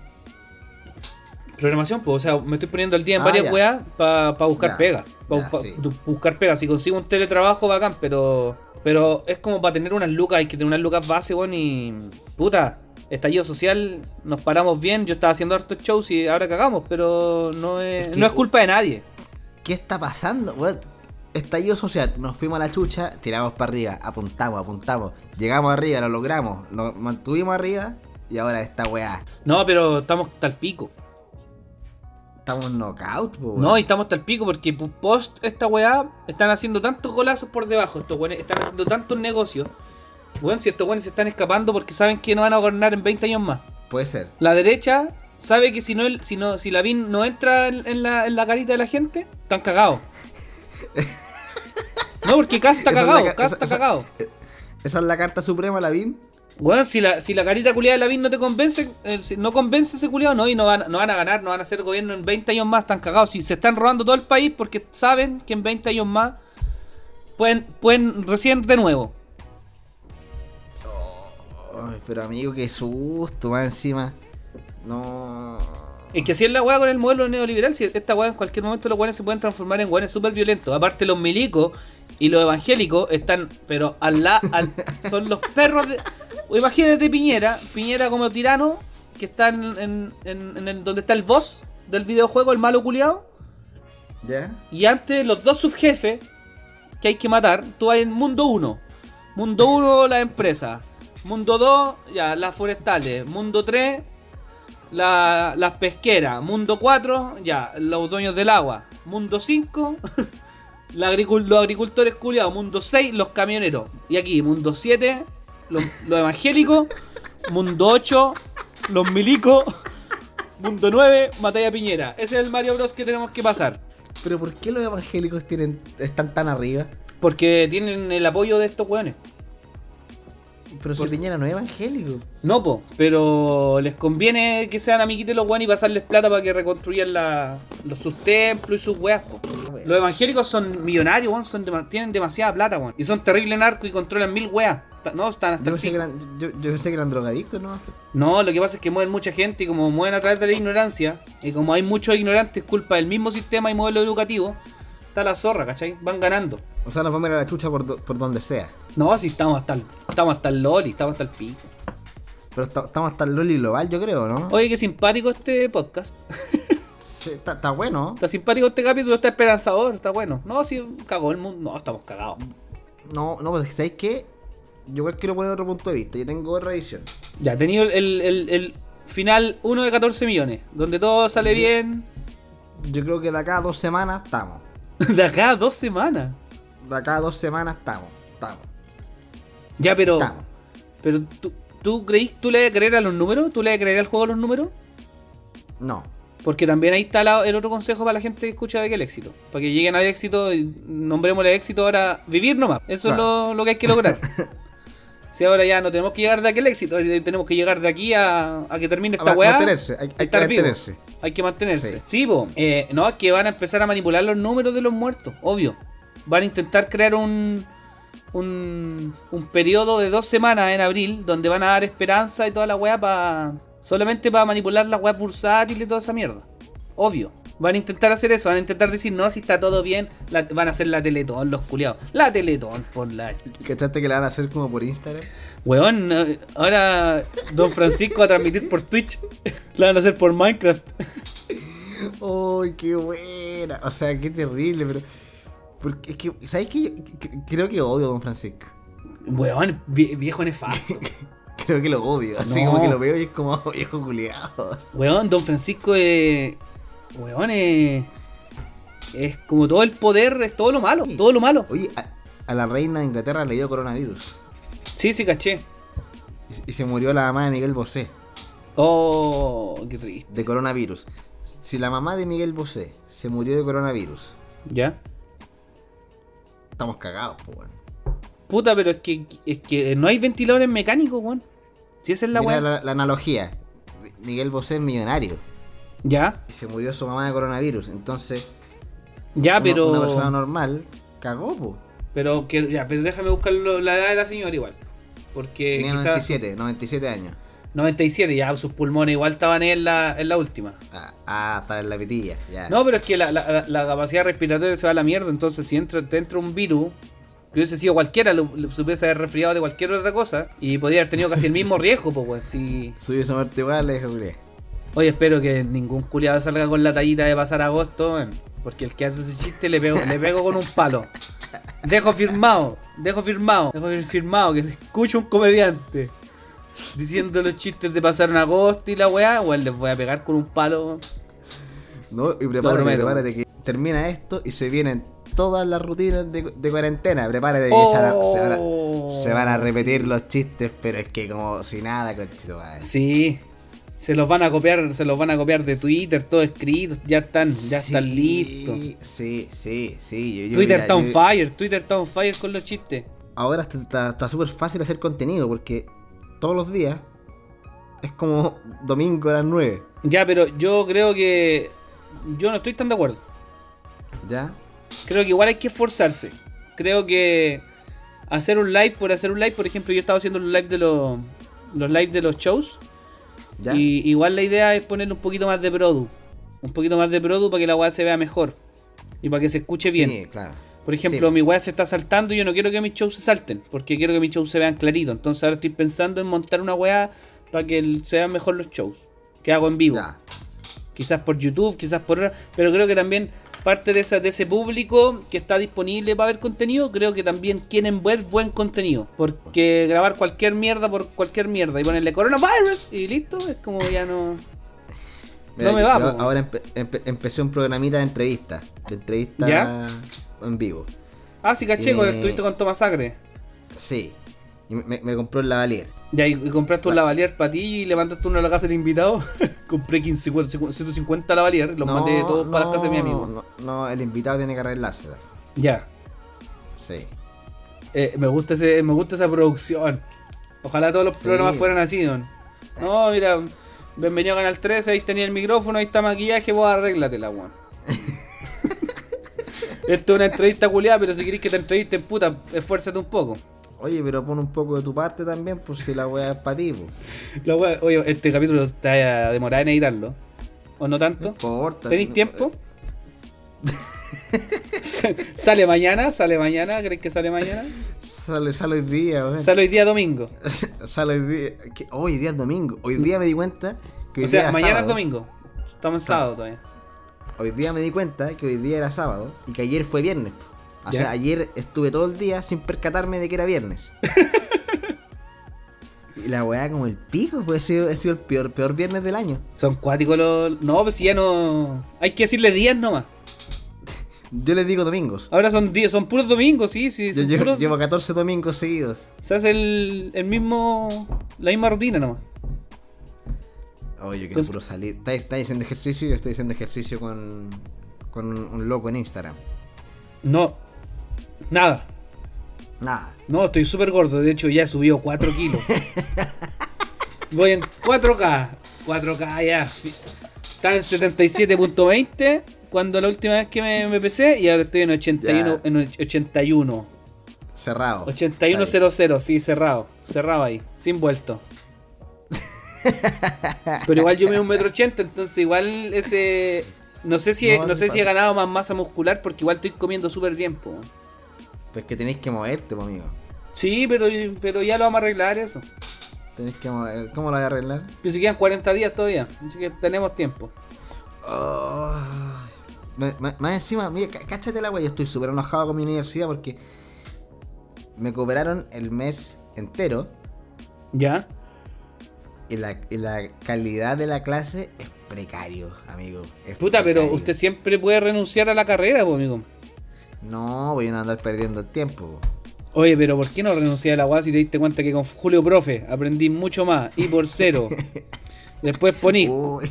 Programación, pues, o sea, me estoy poniendo al día en Ah, varias weas para buscar Ya, pega. Para sí. buscar pega. Si consigo un teletrabajo, bacán, pero. Pero es como para tener unas lucas, hay que tener unas lucas base, weón, y. Puta, estallido social, nos paramos bien. Yo estaba haciendo hartos shows y ahora cagamos, pero no es, Es que- no es culpa de nadie. ¿Qué está pasando? Estallido social, nos fuimos a la chucha, tiramos para arriba, apuntamos, apuntamos, llegamos arriba, lo logramos, nos mantuvimos arriba y ahora esta weá. No, pero estamos hasta el pico. Estamos knockout, po. No, y estamos hasta el pico porque post esta weá están haciendo tantos golazos por debajo. Estos weones están haciendo tantos negocios. Bueno, si estos weones se están escapando porque saben que no van a gobernar en 20 años más. Puede ser. La derecha sabe que si no, si no si Lavín no entra en, en la, en la carita de la gente, están cagados. No, porque Cas está cagado, ca- Cas está cagado. Esa es la carta suprema, Lavín. Bueno, si la, si la carita culiada de Lavín no te convence, eh, si no convence ese culiado, no, y no van, no van a ganar, no van a hacer gobierno en 20 años más, están cagados. Si se están robando todo el país porque saben que en 20 años más pueden, pueden recién de nuevo. Ay, pero amigo, qué susto, más encima. No. Es que así es la weá con el modelo neoliberal. Si esta weá en cualquier momento los weones se pueden transformar en weones súper violentos. Aparte, los milicos y los evangélicos están, pero al la, al, son los perros de. Imagínate Piñera, Piñera como tirano, que está en, en, en- en el- donde está el boss del videojuego, el malo culiado. ¿Ya? Y antes los dos subjefes que hay que matar, tú hay en mundo 1. Mundo 1 la empresa. Mundo 2, ya, las forestales. Mundo 3, la- las pesqueras. Mundo 4, ya, los dueños del agua. Mundo 5, la agricul- los agricultores culiados. Mundo 6, los camioneros. Y aquí, mundo 7, los, los evangélicos. Mundo 8, los milicos. Mundo 9, Matalla Piñera. Ese es el Mario Bros que tenemos que pasar. Pero ¿por qué los evangélicos tienen, están tan arriba? Porque tienen el apoyo de estos weones. Pero si Por- Piñera no es evangélico. No, po, pero les conviene que sean amiguitos los weones y pasarles plata para que reconstruyan la- los, sus templos y sus weas, po. Los evangélicos son millonarios, weón, son dema- tienen demasiada plata, weón. Y son terribles narcos y controlan mil weas. No, están hasta Yo el pensé, que eran, yo, yo pensé que eran drogadictos, ¿no? No, lo que pasa es que mueven mucha gente y como mueven a través de la ignorancia, y como hay muchos ignorantes culpa del mismo sistema y modelo educativo, está la zorra, ¿cachai? Van ganando. O sea, nos vamos a ir a la chucha por, do- por donde sea. No, si estamos hasta el, estamos hasta el loli, estamos hasta el pico. Pero esta- estamos hasta el Loli Global, yo creo, ¿no? Oye, qué simpático este podcast. Sí, está, está bueno. Está simpático este capítulo, está esperanzador, está bueno. No, si cagó el mundo. No, estamos cagados. No, no, pues ¿sabéis qué? Yo quiero poner otro punto de vista. Yo tengo otra visión. Ya, he tenido el, el- el final 1 de 14 millones, donde todo sale bien. Yo creo que de acá a dos semanas estamos. De acá a dos semanas. De acá a dos semanas estamos. Estamos. Ya, pero. Estamos. Pero tú, ¿tú creís, tú le vas a creer a los números? ¿Tú le vas a creer al juego a los números? No. Porque también ahí está la- el otro consejo para la gente que escucha de que el éxito. Para que lleguen al éxito, nombrémosle éxito ahora, vivir nomás. Eso es lo, lo que hay que lograr. si ahora ya no tenemos que llegar de aquel éxito, eh, tenemos que llegar de aquí a, a que termine esta weá. mantenerse, hay, hay que vivo. mantenerse. Hay que mantenerse. Sí. Sí, po. Eh, no, es que van a empezar a manipular los números de los muertos, obvio. Van a intentar crear un, un, un periodo de dos semanas en abril donde van a dar esperanza y toda la weá para. Solamente para manipular la weá bursátil y toda esa mierda. Obvio. Van a intentar hacer eso, van a intentar decir, no, si está todo bien, la- van a hacer la Teletón, los culiados. La Teletón, por la ¿Cachaste que la van a hacer como por Instagram? Weón, ahora Don Francisco va a transmitir por Twitch. La van a hacer por Minecraft. ¡Uy, qué buena! O sea, qué terrible, pero. Porque es que, ¿sabes qué? Creo que odio a Don Francisco. Weón, vie- viejo nefasto. Creo que lo odio. Así No. como que lo veo y es como "Oh, viejo culiado. Weón, Don Francisco es. Weón, es. Es como todo el poder, es todo lo malo. Todo lo malo. Oye, a, a la reina de Inglaterra le dio coronavirus. Sí, sí, caché. Y, y se murió la mamá de Miguel Bosé Oh, qué triste. de coronavirus. Si la mamá de Miguel Bosé se murió de coronavirus, ¿Ya? estamos cagados, pues, weón. Puta, pero es que, es que no hay ventiladores mecánicos, weón. Si esa es la Mira weá. la, la analogía. Miguel Bosé es millonario Ya, y se murió su mamá de coronavirus. Entonces, ya, pero. una persona normal cagó, pues. Pero que, ya, pero déjame buscar lo- la edad de la señora igual. Porque Tenía quizás 97, 97 años. 97, ya sus pulmones igual estaban en la, en la última. Ah, ah, estaba en la pitilla, ya. No, pero es que la, la- la- capacidad respiratoria se va a la mierda, entonces si entra, te entra un virus, que hubiese sido cualquiera, lo, lo- se hubiese haber resfriado de cualquier otra cosa, y podría haber tenido casi el mismo riesgo, pues, weón. Si... Subió esa muerte igual, le. Oye, espero que ningún culiado salga con la tallita de pasar agosto, porque el que hace ese chiste le pego, le pego con un palo. Dejo firmado, dejo firmado, dejo firmado que se escuche un comediante diciendo los chistes de pasar en agosto y la weá, weón, les voy a pegar con un palo. No, y prepárate, prepárate que termina esto y se vienen todas las rutinas de, de cuarentena. Prepárate que ya la- se, van a, se van a repetir los chistes, pero es que como si nada, conchito madre. Sí. Se los van a copiar, se los van a copiar de Twitter, todo escrito, ya están, ya Sí, están listos. Sí, sí, sí. yo- yo- Twitter mira, está on yo- fire, Twitter está on fire con los chistes. Ahora está súper fácil hacer contenido porque todos los días es como domingo a las 9. Ya, pero yo creo que yo no estoy tan de acuerdo. ¿Ya? Creo que igual hay que esforzarse. Creo que hacer un live por hacer un live, por ejemplo, yo estaba haciendo los live de los los live de los shows ¿Ya? y igual la idea es ponerle un poquito más de produ, un poquito más de produ para que la weá se vea mejor y para que se escuche bien. Sí, claro. Por ejemplo, Sí. mi weá se está saltando y yo no quiero que mis shows se salten, porque quiero que mis shows se vean claritos. Entonces ahora estoy pensando en montar una weá para que se vean mejor los shows que hago en vivo. Ya. Quizás por YouTube, quizás por... Pero creo que también parte de, esa, de ese público que está disponible para ver contenido, creo que también quieren ver buen contenido. Porque grabar cualquier mierda por cualquier mierda y ponerle coronavirus y listo, es como ya no... Mira, No me va, ahora empe- empe- empecé un programita de entrevista. De entrevista ¿Ya? en vivo. Ah, sí, caché, Eh. estuviste con Tomás Sacre. Sí. Y me, me compró el lavalier. Ya, y, compraste un La- lavalier para ti y le mandaste uno a la casa del invitado. Compré 15, 150 lavalier, los mandé todos para la casa de mi amigo. No, no, el invitado tiene que arreglársela. Ya, Sí. eh, me, gusta ese, me gusta esa producción. Ojalá todos los Sí. programas fueran así, don. No, mira, bienvenido a Canal 13, ahí tenía el micrófono, ahí está maquillaje, vos arréglatela, weón. Esto es una entrevista culiada, pero si querés que te entrevisten, puta, esfuérzate un poco. Oye, pero pon un poco de tu parte también, por si la weá es para ti, po. La wea- oye, este capítulo está a demorar en editarlo. ¿O no No tanto? importa. ¿Tenéis no- tiempo? ¿Sale mañana? ¿Sale mañana? ¿Crees que sale mañana? Sale, sale hoy día, weón. Sale hoy día domingo. sale hoy día. ¿Qué? Hoy día es domingo. Hoy día me di cuenta que hoy O sea, día era mañana es domingo. Estamos en sábado todavía. Hoy día me di cuenta que hoy día era sábado y que ayer fue viernes. O Ya. sea, ayer estuve todo el día sin percatarme de que era viernes. y la weá como el pico, pues ha sido, ha sido el peor, peor viernes del año. Son cuáticos los. No, pues si ya no. Hay que decirle días nomás. Yo les digo domingos. Ahora son días, son puros domingos, sí, sí. Yo llevo, puros- llevo 14 domingos seguidos. Se hace el, el mismo. La misma rutina nomás. Oye, yo quiero Entonces- puro salir. ¿Estáis, estáis haciendo ejercicio? Yo estoy haciendo ejercicio con, con un, un loco en Instagram. No. Nada. Nada. No, estoy súper gordo. De hecho, ya he subido 4 kilos. Voy en 4K. 4K ya. Estaba en 77.20 cuando la última vez que me, me pesé y ahora estoy en 81. Ya. En 81. Cerrado. Está bien. 8100, sí, cerrado. Cerrado ahí, sin vuelto. Pero igual yo mido un metro ochenta, entonces igual ese. No sé si, No, sé si he ganado más masa muscular porque igual estoy comiendo súper bien, po. Pues que tenéis que moverte, po, amigo. Sí, pero, pero ya lo vamos a arreglar eso. Tenéis que mover. ¿Cómo lo voy a arreglar? Que se quedan 40 días todavía, así que tenemos tiempo. Oh. Más encima, mira, cá- cáchate la wea, yo estoy súper enojado con mi universidad porque me cobraron el mes entero ¿Ya? y la, y la calidad de la clase es precario, amigo. es Puta, pero usted siempre puede renunciar a la carrera, po, amigo. No, voy a andar perdiendo el tiempo. po. Oye, pero ¿por qué no renuncié a la UAS si te diste cuenta que con Julio Profe aprendí mucho más y por cero? Después poní, Uy,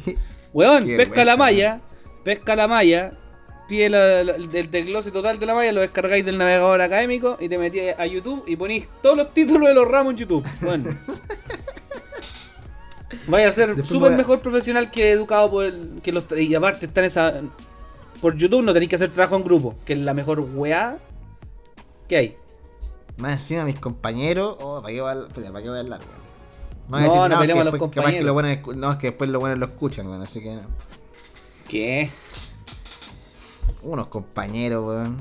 weón, pesca la malla, pesca la malla, pide la- la- el desglose total de la malla, lo descargáis del navegador académico y te metí a YouTube y ponís todos los títulos de los ramos en YouTube. Bueno. Vaya a ser súper a- mejor profesional que educado por el, que los y aparte está en esa por YouTube no tenéis que hacer trabajo en grupo, que es la mejor weá que hay. Más encima mis compañeros, oh, ¿para qué voy a, ¿para qué voy a hablar, weón? No, voy a decir no porque a los después capaz que compañeros. lo bueno escu- no, es que después los buenos lo escuchan, weón, así que no. ¿Qué? Unos compañeros, weón.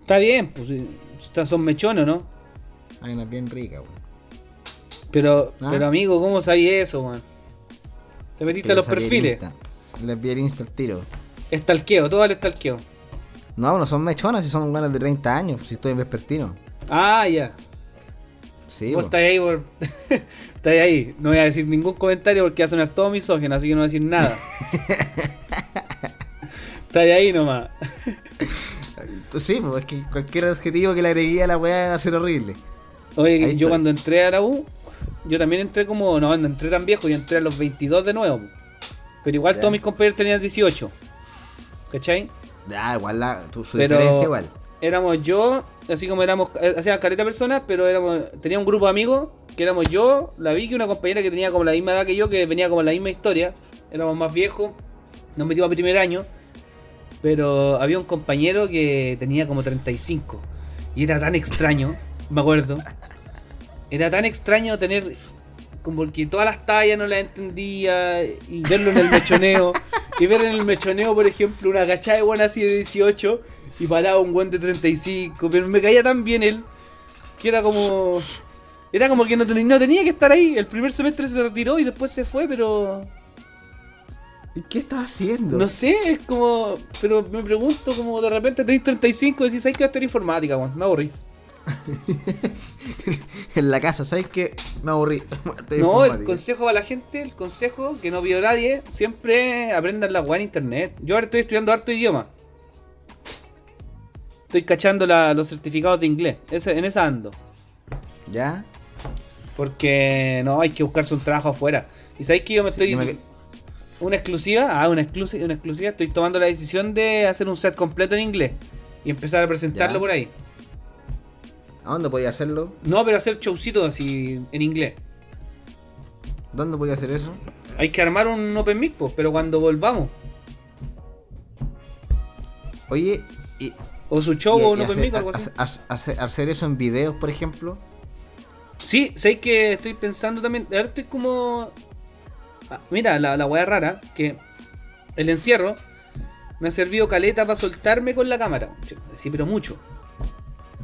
Está bien, pues son mechones, ¿no? Hay unas bien ricas, weón. Pero, Ah. pero amigo, ¿cómo sabías eso, man? Te metiste a los perfiles. Les vi el Insta al tiro. Estalqueo, todo el estalqueo. No, no son mechonas, si son buenas de 30 años, si estoy en vespertino. Ah, ya. Sí, Vos estáis ahí por. estáis ahí. No voy a decir ningún comentario porque va a sonar todo misógino, así que no voy a decir nada. estáis ahí nomás. Sí, pues es que cualquier adjetivo que le agregué a la weá va a ser horrible. Oye, Ahí yo cuando entré a la U, yo también entré como. No, no entré tan viejo, yo entré a los 22 de nuevo. Pero igual Ya. todos mis compañeros tenían 18. ¿Cachai? Ya, igual la, tu, su Pero- diferencia igual. éramos yo, así como éramos, eh, hacían caleta de personas, pero éramos, tenía un grupo de amigos, que éramos yo, la Vicky, una compañera que tenía como la misma edad que yo, que venía como la misma historia, éramos más viejos, nos metimos a primer año, pero había un compañero que tenía como 35, y era tan extraño, me acuerdo, era tan extraño tener, como que todas las tallas no las entendía, y verlo en el mechoneo, y ver en el mechoneo, por ejemplo, una cachada de buena así de 18, y paraba un buen de 35, pero me caía tan bien él, que era como... Era como que no, ten- no tenía que estar ahí. El primer semestre se retiró y después se fue, pero... ¿Y qué estás haciendo? No sé, es como... Pero me pregunto, como de repente tenéis 35 y decís. Voy a estudiar informática, weón? Me aburrí. en la casa, ¿sabes qué? Me aburrí. No, el consejo para la gente, el consejo que no vio nadie, siempre aprendan la weá en internet. Yo ahora estoy estudiando harto idioma. Estoy cachando la- los certificados de inglés. Ese- en esa ando. ¿Ya? Porque no, hay que buscarse un trabajo afuera. Y sabéis que yo me Sí, estoy. me- Una exclusiva, ah, una exclusiva, una exclusiva. Estoy tomando la decisión de hacer un set completo en inglés. Y empezar a presentarlo Ya. por ahí. ¿A dónde podía hacerlo? No, pero hacer showcitos así en inglés. ¿Dónde podía hacer eso? Hay que armar un open mic, pues, pero cuando volvamos. Oye, y, O su show y- o un y open hacer, mic o algo así. hacer- eso en videos, por ejemplo. Sí, sé que estoy pensando también. Ahora estoy como. Ah, mira, la, la weá rara, que el encierro me ha servido caleta para soltarme con la cámara. Sí, pero mucho.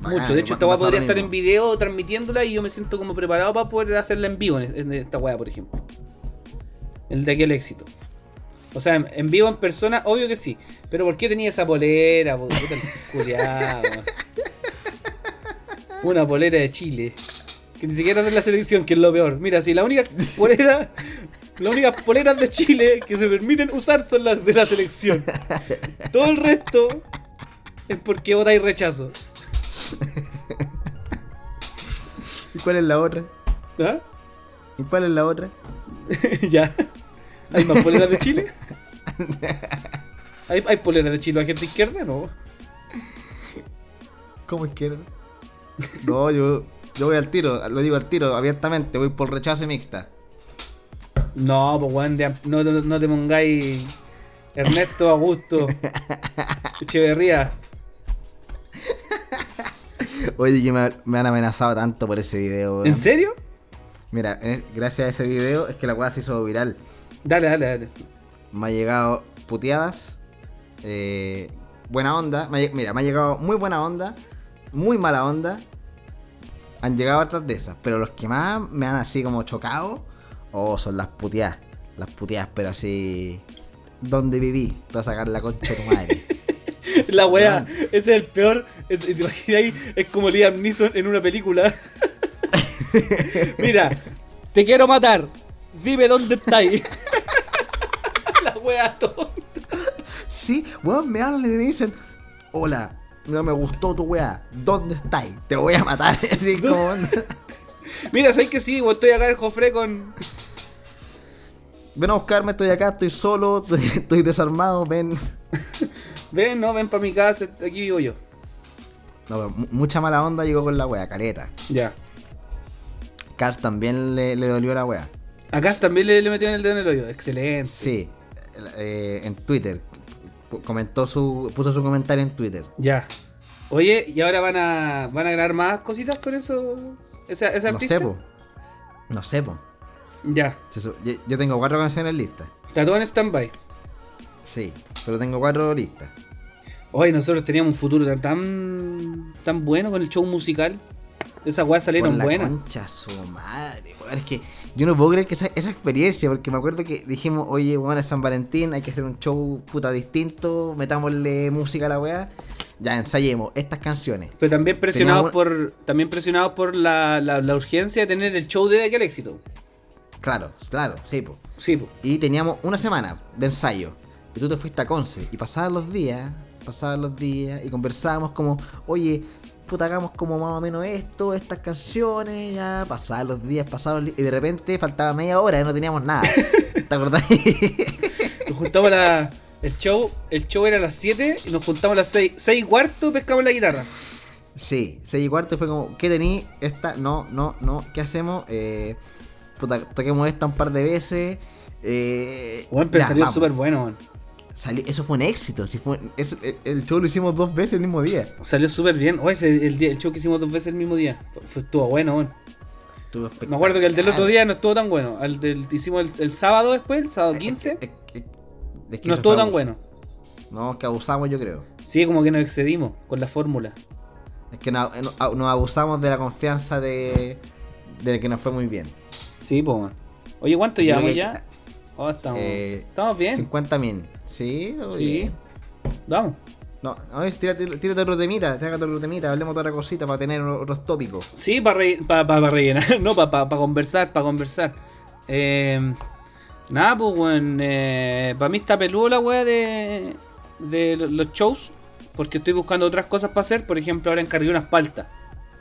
Bacán, mucho. De hecho, esta weá podría estar en video transmitiéndola y yo me siento como preparado para poder hacerla en vivo en, en esta weá, por ejemplo. El de aquí al éxito. O sea, en, en vivo, en persona, obvio que sí. Pero ¿por qué tenía esa polera? Puta. Una polera de Chile. Que ni siquiera es de la selección, que es lo peor. Mira, si la única polera, las únicas poleras de Chile que se permiten usar son las de la selección. Todo el resto es porque votáis rechazo. ¿Y cuál es la otra? ¿Ah? ¿Y cuál es la otra? ya. ¿Hay más poleras de Chile? ¿Hay, hay poleras de Chile a gente izquierda? No. ¿Cómo izquierda? No, yo, yo voy al tiro, lo digo al tiro, abiertamente, voy por rechazo mixta. No, pues weón, no, no, no te pongáis Ernesto Augusto Echeverría. Oye, que me, me han amenazado tanto por ese video, weón. ¿En serio? Mira, eh, gracias a ese video es que la weá se hizo viral. Dale, dale, dale. Me ha llegado puteadas, eh, buena onda. me ha lle- mira, me ha llegado muy buena onda, muy mala onda. Han llegado hartas de esas, pero los que más me han así como chocado, oh, son las puteadas. Las puteadas, pero así. ¿Dónde viví? Te vas a sacar la concha de tu madre. La wea, ese es el peor. es- ¿Te imaginas? Es como Liam Neeson en una película. Mira, te quiero matar. Dime dónde estáis. La wea tonta. Sí, weón, me hablan y me dicen, hola, no me gustó tu weá, ¿dónde estáis? Te voy a matar. Así como, Mira, ¿sabes que sí? Estoy acá en Jofre con. ven a buscarme, estoy acá, estoy solo, estoy, estoy desarmado, ven. Ven, no, ven para mi casa, aquí vivo yo. No, pero mu- mucha mala onda llegó con la weá, caleta. Ya. Cars también le, le dolió la weá. Acá también le, le metieron el dedo en el hoyo. Excelente. Sí, eh, en Twitter. Comentó su, puso su comentario en Twitter. Ya. Oye, ¿y ahora van a, van a grabar más cositas con eso? ¿Esa, esa No sé, po. No sé, po. Ya. Yo tengo cuatro canciones listas. Está todo en stand-by. Sí, pero tengo cuatro listas. Hoy nosotros teníamos un futuro tan, tan, bueno con el show musical. Esas weas salieron Por la buenas. concha su madre, weón. Es que yo no puedo creer que esa, esa experiencia, porque me acuerdo que dijimos, oye, bueno, es San Valentín, hay que hacer un show puta distinto, metámosle música a la weá. Ya ensayemos estas canciones. Pero también presionados Teníamos- por también presionados por la, la, la urgencia de tener el show de aquel éxito. Claro, claro, sí, po. Sí, po. Y teníamos una semana de ensayo. Y tú te fuiste a Conce. Y pasaban los días, pasaban los días, y conversábamos como, oye, puta, hagamos como más o menos esto, estas canciones, ya. Pasaban los días, pasaban los Y de repente faltaba media hora y no teníamos nada. ¿Te acordás? Nos juntamos la. El show, el show era a las 7 y nos juntamos a las 6, 6 y cuarto pescamos la guitarra. sí, seis y cuarto fue como, ¿qué tení? Esta, no, no, no, ¿qué hacemos? Eh, puta, toquemos esta un par de veces. Eh, Bueno, pero ya, salió vamos. súper bueno, weón. Salió- eso fue un éxito. Sí fue, eso- el, el show lo hicimos dos veces el mismo día. Salió súper bien. Oye, ese- el, show que hicimos dos veces el mismo día. Fue- estuvo bueno. Estuvo Me acuerdo que el del otro día no estuvo tan bueno. El del, hicimos el, el sábado después, el sábado 15. Es- es- es- es que no estuvo tan abuso. bueno. No, que abusamos, yo creo. Sí, como que nos excedimos con la fórmula. Es que no- nos abusamos de la confianza de, de que nos fue muy bien. Sí, pues. Oye, ¿cuánto llevamos ya? Oh, estamos, Eh, estamos bien. 50 mil. Sí, todo Sí. bien. Vamos. No, a ver, tírate, tírate otro temita, tírate otro temita, hablemos de otra cosita para tener otros tópicos. Sí, para rellenar. no, para conversar, para conversar. Eh, nada, pues, weón. para mí está peludo la weá de, de lo- los shows. Porque estoy buscando otras cosas para hacer. Por ejemplo, ahora encargué unas paltas.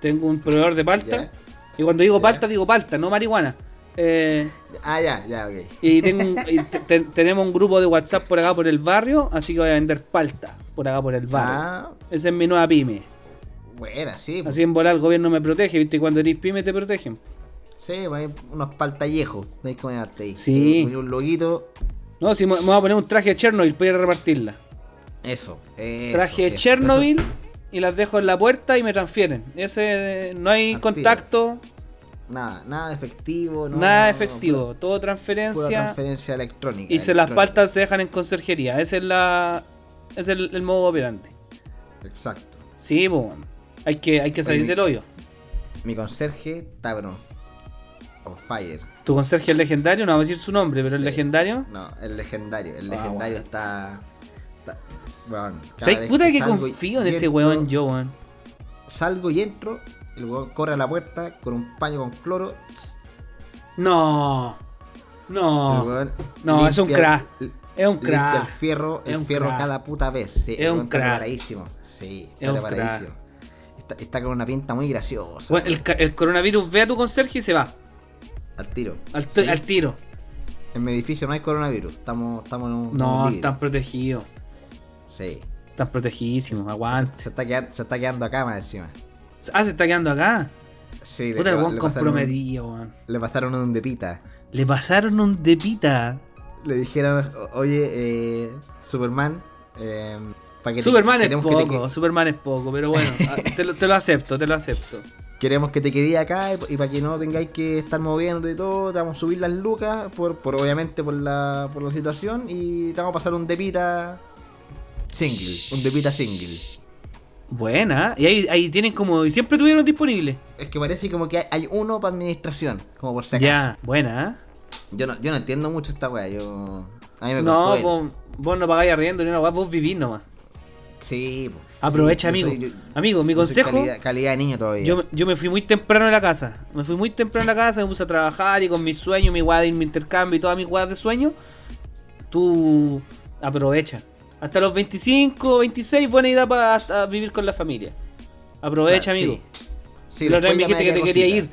Tengo un proveedor de palta. Y cuando digo Ya. palta, digo palta, no marihuana. Eh, Ah, ya, ya, ok. y tengo y te- te- tenemos un grupo de WhatsApp por acá por el barrio. Así que voy a vender palta por acá por el barrio. Ah, Esa es mi nueva pyme. buena, sí. pues. Así en volar el gobierno me protege, ¿viste? Cuando eres pyme te protegen. Sí, hay unos paltallejos, veis cómo llamarte ahí. Sí. Un loguito, No, si me, me voy a poner un traje de Chernobyl para ir a repartirla. eso. eso traje de eso, Chernobyl y las dejo en la puerta y me transfieren. Ese no hay contacto. Nada, nada efectivo. No, nada no, efectivo, todo Pura, pura transferencia transferencia electrónica. y se las electrónica. faltas se dejan en conserjería. Ese es la es el, el modo operante. Exacto. Sí, pues, bueno. hay que hay que salir del hoyo. Mi conserje está pero on fire. Tu conserje es legendario, no vamos a decir su nombre, pero Sí. legendario. No, el legendario. El Ah, legendario bueno. está. está ¿Sabes vez puta que confío en ese weón yo, weón? Salgo y entro. El weón corre a la puerta con un paño con cloro. tss, No. No. No, es un crack. Es un crack. el fierro, Es el un fierro crack. cada puta vez. Sí, Es un crack. preparadísimo. Sí, Es un preparadísimo. Está, está con una pinta muy graciosa. Bueno, el, coronavirus ve a tu conserje y se va. Al tiro. Al, t- Sí. al tiro. En mi edificio no hay coronavirus. Estamos, estamos, No, estamos libres. están protegidos. Sí. Están protegidísimos, aguanta. Se está, quedando, se está quedando acá más encima. Ah, se está quedando acá. Sí, Puta, el le, weón le pasaron, comprometido, weón. le pasaron un de pita. Le pasaron un de pita. Le dijeron, "O- oye, eh, Superman, eh, que te- Superman es te poco, que- Superman es poco, pero bueno, ah, te lo, te lo acepto, te lo acepto. queremos que te quedes acá y, para que no tengáis que estar moviendo y todo, te vamos a subir las lucas, por, por obviamente por la, por la situación, y te vamos a pasar un depita single, un depita single. Buena, y ahí, ahí tienen como, y siempre tuvieron disponible. Es que parece como que hay, hay uno para administración, como por si acaso. Ya, buena. Yo no, yo no entiendo mucho esta wea, yo... A mí me No, vos, vos no pagáis arriendo ni una weá, vos vivís nomás. Sí, po. Aprovecha, Sí, yo amigo. soy- yo- amigo, mi consejo, Calidad, calidad de niño todavía. yo, yo me fui muy temprano de la casa. Me fui muy temprano de la casa, me puse a trabajar y con mis sueños, mi weá de mi intercambio y todas mis weas de sueño, tú aprovecha. Hasta los 25, 26, buena idea para vivir con la familia. Aprovecha, Claro, amigo. Sí, Sí, la otra vez me dijiste que te quería ir.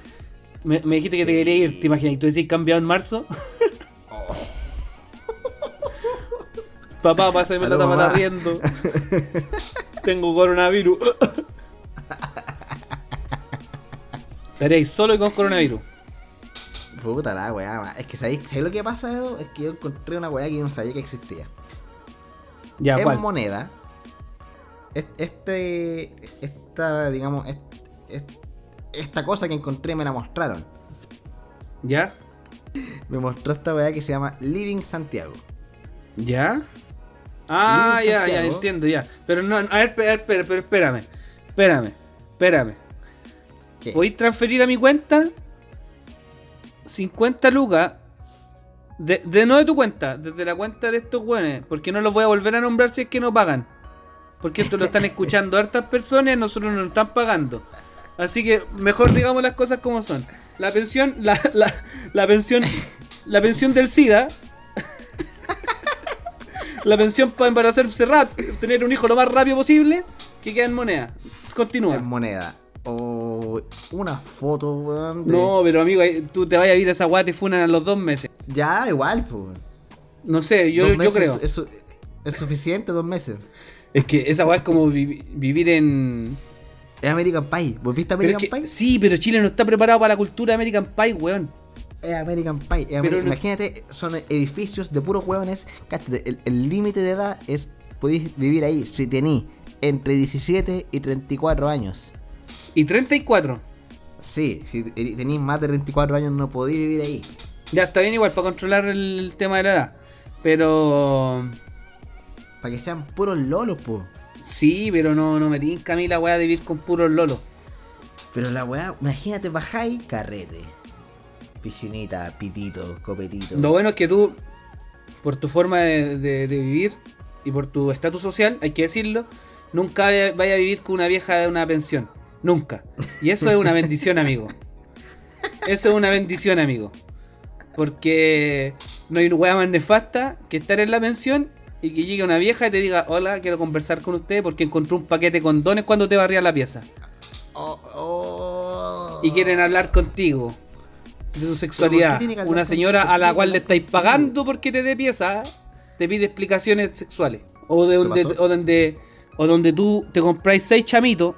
Me, me dijiste que te quería ir, ¿te imaginas? ¿Y tú decís cambiado en marzo? Oh. Papá, pásame la mamá. riendo. Tengo coronavirus. Estaréis solo y con coronavirus. Puta la weá. Es que ¿sabéis, ¿sabéis lo que pasa, Edo? Es que yo encontré una weá que yo no sabía que existía. Ya, en ¿cuál? moneda, es- este, esta, digamos, es- es- esta cosa que encontré me la mostraron. ¿Ya? Me mostró esta weá que se llama Living Santiago. ¿Ya? Ah, Living ya, ya, entiendo, ya. Pero no, a ver, a ver, pero, pero espérame. Espérame, espérame. ¿Qué? ¿Podéis transferir a mi cuenta 50 lucas? De, de no de tu cuenta, desde la cuenta de estos güeyes. Porque no los voy a volver a nombrar si es que no pagan. Porque esto lo están escuchando hartas personas y nosotros no nos están pagando. Así que mejor digamos las cosas como son. La pensión, la, la, la pensión, la pensión del SIDA. la pensión para embarazarse rápido, tener un hijo lo más rápido posible, que queda en moneda. Continúa. En moneda. O una foto, weón. de- No, pero amigo, tú te vayas a ir a esa weá, te funan a los dos meses. Ya, igual, pues. No sé, yo, yo creo. Es, es suficiente, dos meses. Es que esa weá es como vi- vivir en. Es American Pie. ¿Vos viste American es que- Pie? sí, pero Chile no está preparado para la cultura de American Pie, weón. Es American Pie. es Pero Ameri- no- Imagínate, son edificios de puros hueones. Cáchate, el- el límite de edad es. Podéis vivir ahí si tení entre 17 y 34 años. Y 34. Sí, si tenéis más de 34 años no podéis vivir ahí. Ya está bien igual para controlar el, tema de la edad. Pero. Para que sean puros lolos, po. Sí, pero no, no me tinca a mí la weá de vivir con puros lolos. Pero la weá, imagínate, bajáis carrete. Piscinita, pitito, copetito. Lo bueno es que tú, por tu forma de, de- de vivir y por tu estatus social, hay que decirlo, nunca vaya a vivir con una vieja de una pensión. Nunca. Y eso es una bendición, amigo. Eso es una bendición, amigo. Porque no hay hueá más nefasta que estar en la pensión y que llegue una vieja y te diga, hola, quiero conversar con usted porque encontré un paquete de condones cuando te barría la pieza. Oh, oh. y quieren hablar contigo de su ¿Pero sexualidad. Una con- señora a la cual le estáis pagando porque te dé pieza, te pide explicaciones sexuales. O, de, ¿Te donde, o, donde, o donde tú te compráis seis chamitos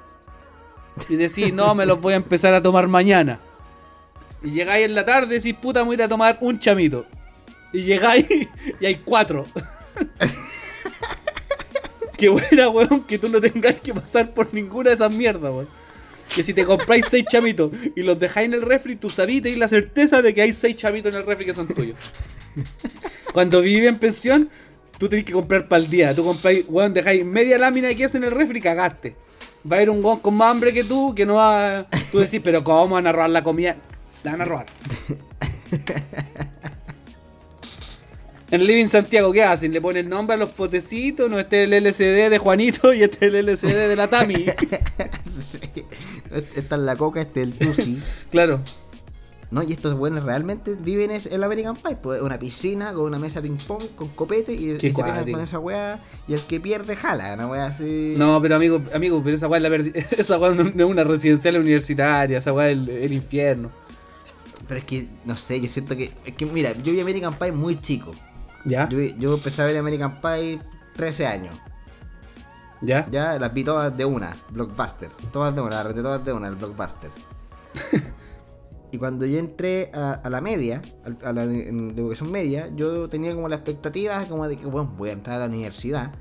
y decís, no, me los voy a empezar a tomar mañana. Y llegáis en la tarde y decís, puta, me voy a ir a tomar un chamito. Y llegáis y hay cuatro. Qué buena, weón, que tú no tengáis que pasar por ninguna de esas mierdas, weón. Que si te compráis seis chamitos y los dejáis en el refri, tú sabís, tenés la certeza de que hay seis chamitos en el refri que son tuyos. Cuando vivís en pensión, tú tenés que comprar para el día. Tú compráis, weón, dejáis media lámina de queso en el refri, cagaste. Va a haber un weón con más hambre que tú que no va. Tú decís, pero ¿cómo van a robar la comida? La van a robar. En Living Santiago, ¿qué hacen? Le ponen nombre a los potecitos, no este es el LCD de Juanito y este es el LCD de la Tami. Sí. Esta es la coca, este es el Tusi. claro. ¿No? Y estos buenos realmente viven es el American Pie. Pues una piscina con una mesa ping pong, con copete y, se pegan con esa weá. Y el que pierde jala, una weá así. No, pero amigo, amigo, pero esa weá la esa weá no es una residencial universitaria, esa weá es el, el infierno. Pero es que, no sé, yo siento que. Es que, mira, yo vi American Pie muy chico. ¿Ya? Yo, yo empecé a ver American Pie 13 años. ¿Ya? Ya las vi todas de una, Blockbuster. Todas de una, las todas de una, el Blockbuster. y cuando yo entré a, a la media, al- a la de, educación media, yo tenía como la expectativa como de que, bueno, voy a entrar a la universidad.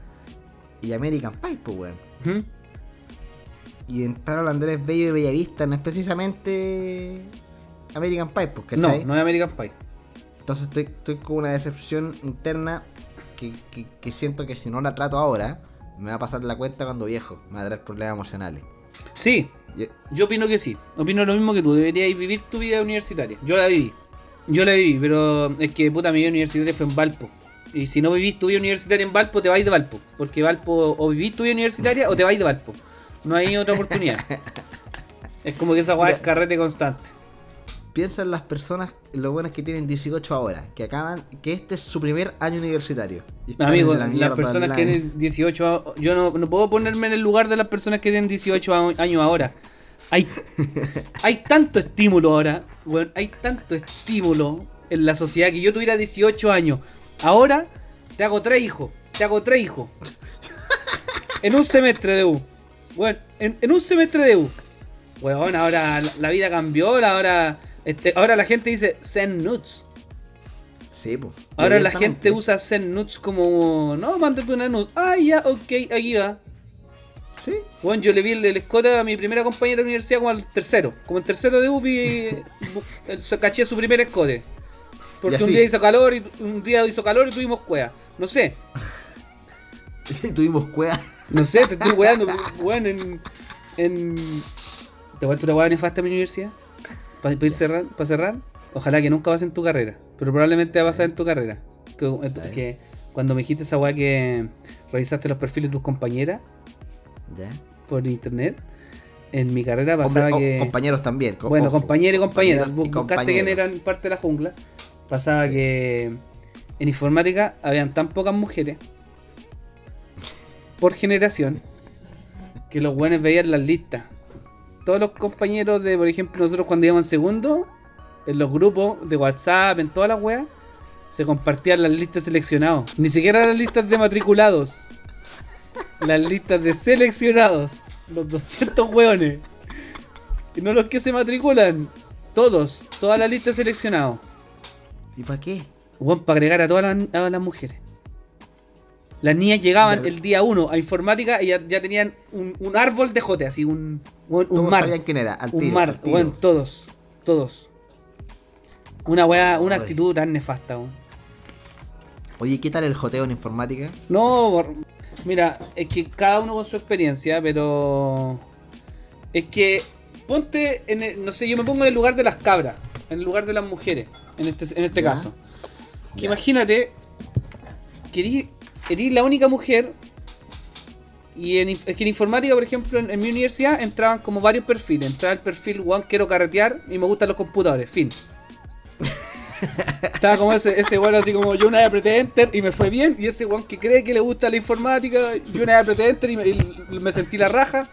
Y American Pie, pues, weón. ¿Mm? Y entrar a Andrés Bello de Bellavista no es precisamente American Pie, pues, No, ¿cachai? no es American Pie. Entonces estoy, estoy con una decepción interna que, que- que siento que si no la trato ahora, me va a pasar la cuenta cuando viejo. Me va a traer problemas emocionales. Sí, yo opino que sí. Opino lo mismo que tú. Deberías vivir tu vida universitaria. Yo la viví. Yo la viví, pero es que puta mi vida universitaria fue en Valpo. Y si no vivís tu vida universitaria en Valpo, te vais de Valpo. Porque Valpo o vivís tu vida universitaria o te vais de Valpo. No hay otra oportunidad. es como que esa weá es carrete constante. Piensa en las personas, lo buenas que tienen 18 ahora, que acaban, que este es su primer año universitario. Amigo, la las personas que tienen 18 a- yo no, no puedo ponerme en el lugar de las personas que tienen 18 a- años ahora. Hay, hay tanto estímulo ahora, weón, hay tanto estímulo en la sociedad que yo tuviera 18 años. Ahora te hago tres hijos, te hago tres hijos. En un semestre de U. Bueno, en, en un semestre de U. Weón, ahora la, la vida cambió, ahora, este, ahora la gente dice Zen Nuts. Sí, pues. Ahora la gente usa Zen Nuts como. No, mándate una nut. Ah, ya, ok, aquí va. Sí. Bueno, yo le vi el, el escote a mi primera compañera de la universidad como al tercero. Como en tercero de UPI, el- se caché su primer escote. Porque un día hizo calor y un día hizo calor y tuvimos cueva. No sé, Tuvimos cueva. no sé, te estoy weando, weón, en. en... ¿Te cuento una weá nefasta en mi universidad? ¿Para ir cerrar, para cerrar? Ojalá que nunca pase en tu carrera. Pero probablemente va a pasar en tu carrera. Que, que cuando me dijiste esa weá que revisaste los perfiles de tus compañeras Ya. por internet, en mi carrera pasaba que. compañeros también. co- Bueno, compañeros y compañeras. Compañeros Buscaste quién eran parte de la jungla. Pasaba Sí. que en informática habían tan pocas mujeres por generación que los buenos veían las listas. Todos los compañeros de, por ejemplo, nosotros cuando íbamos en segundo, en los grupos de WhatsApp, en todas las weas, se compartían las listas seleccionados. Ni siquiera las listas de matriculados. Las listas de seleccionados. Los 200 weones. Y no los que se matriculan. Todos. Toda la lista seleccionados. ¿Y para qué? Weón, para agregar a todas las, a las mujeres. Las niñas llegaban Ya. el día 1 a informática y ya, ya tenían un, un árbol de jote, así un, un, mar. sabían quién era. Al un mar, al tiro. weón, todos. Todos. Una weá, una actitud tan nefasta, weón. Oye, ¿qué tal el joteo en informática? No, mira, es que cada uno con su experiencia, pero es que ponte en el- no sé, yo me pongo en el lugar de las cabras, en el lugar de las mujeres, en este, en este Ya. caso. Que imagínate que eres, la única mujer y en, es que en informática, por ejemplo, en, en mi universidad entraban como varios perfiles. Entraba el perfil, Juan, quiero carretear y me gustan los computadores, fin. Estaba como ese, ese weón así como yo una vez apreté enter y me fue bien. Y ese weón que cree que le gusta la informática, yo una vez apreté enter y me, y me sentí la raja.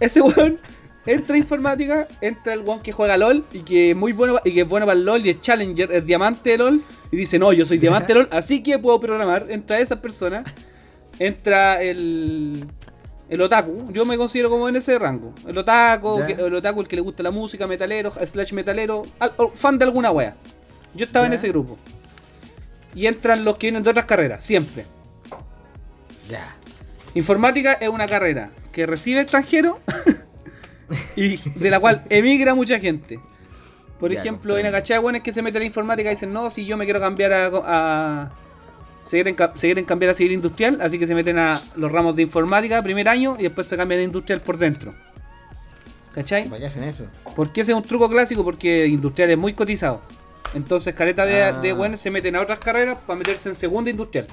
Ese weón entra informática, entra el weón que juega LOL y que es muy bueno y que es bueno para el LOL y es Challenger, es diamante de LOL. Y dice, no, yo soy diamante de LOL, así que puedo programar. Entra esa persona, entra el. El otaku, yo me considero como en ese rango. El otaku, que- el otaku el que le gusta la música, metalero, slash metalero, al- fan de alguna wea. Yo estaba en ese grupo. Y entran los que vienen de otras carreras, siempre. Ya. Informática es una carrera que recibe extranjeros y de la cual emigra mucha gente. Por Ya, ejemplo, una cachada de buenos que se meten a la informática y dicen, no, si yo me quiero cambiar a... a- se, quieren, ca- se quieren cambiar a civil industrial, así que se meten a los ramos de informática primer año y después se cambian a industrial por dentro. ¿Cachai? ¿Para qué hacen eso? Porque ese es un truco clásico porque industrial es muy cotizado. Entonces, caleta de, Ah. de se meten a otras carreras para meterse en segunda industrial.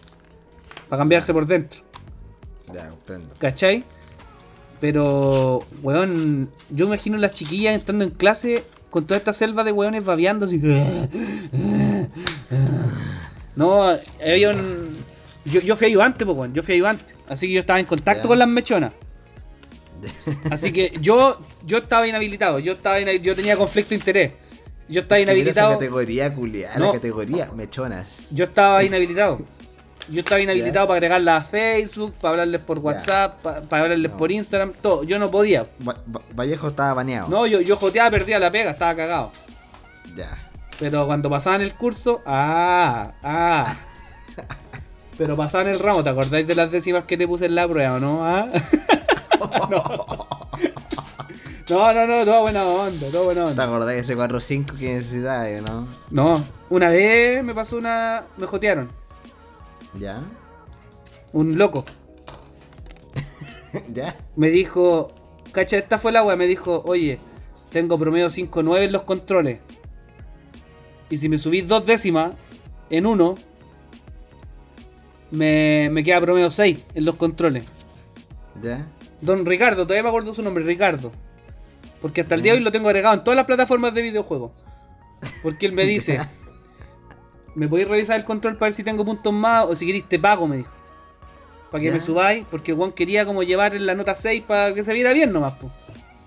Para cambiarse por dentro. Ya, comprendo. ¿Cachai? Pero, weón, yo imagino las chiquillas entrando en clase con toda esta selva de weones babeando así. No, había un... Yo, yo fui ayudante, pues, weón, yo fui ayudante. Así que yo estaba en contacto con las mechonas. Así que yo, yo estaba inhabilitado, yo estaba ina- yo tenía conflicto de interés. Yo estaba Mira esa inhabilitado. categoría culiada, No. la categoría mechonas. Yo estaba inhabilitado. Yo estaba inhabilitado para agregarla a Facebook, para hablarles por WhatsApp, pa- para hablarles No. por Instagram, todo. Yo no podía. Va- Va- Vallejo estaba baneado. No, yo, yo joteaba, perdía la pega, estaba cagado. Ya. Pero cuando pasaban el curso, ah, ah. Pero pasaban el ramo, ¿te acordáis de las décimas que te puse en la prueba, o no? ¿Ah? no. no, no, no, toda buena onda, toda buena ¿Te onda. acordás de ese 4-5 que necesitaba, no? No, una vez me pasó una. Me jotearon. ¿Ya? Un loco. ¿Ya? Me dijo. Cacha, esta fue la wea. Me dijo, oye, tengo promedio 5.9 en los controles. Y si me subís dos décimas en uno, me, me queda promedio 6 en los controles. ¿Ya? Don Ricardo, todavía me acuerdo su nombre, Ricardo. Porque hasta el día de hoy lo tengo agregado en todas las plataformas de videojuegos. Porque él me dice, ¿me podéis revisar el control para ver si tengo puntos más? O si queréis te pago, me dijo. Para que Ya. me subáis, porque Juan quería como llevar la nota 6 para que se viera bien nomás, po.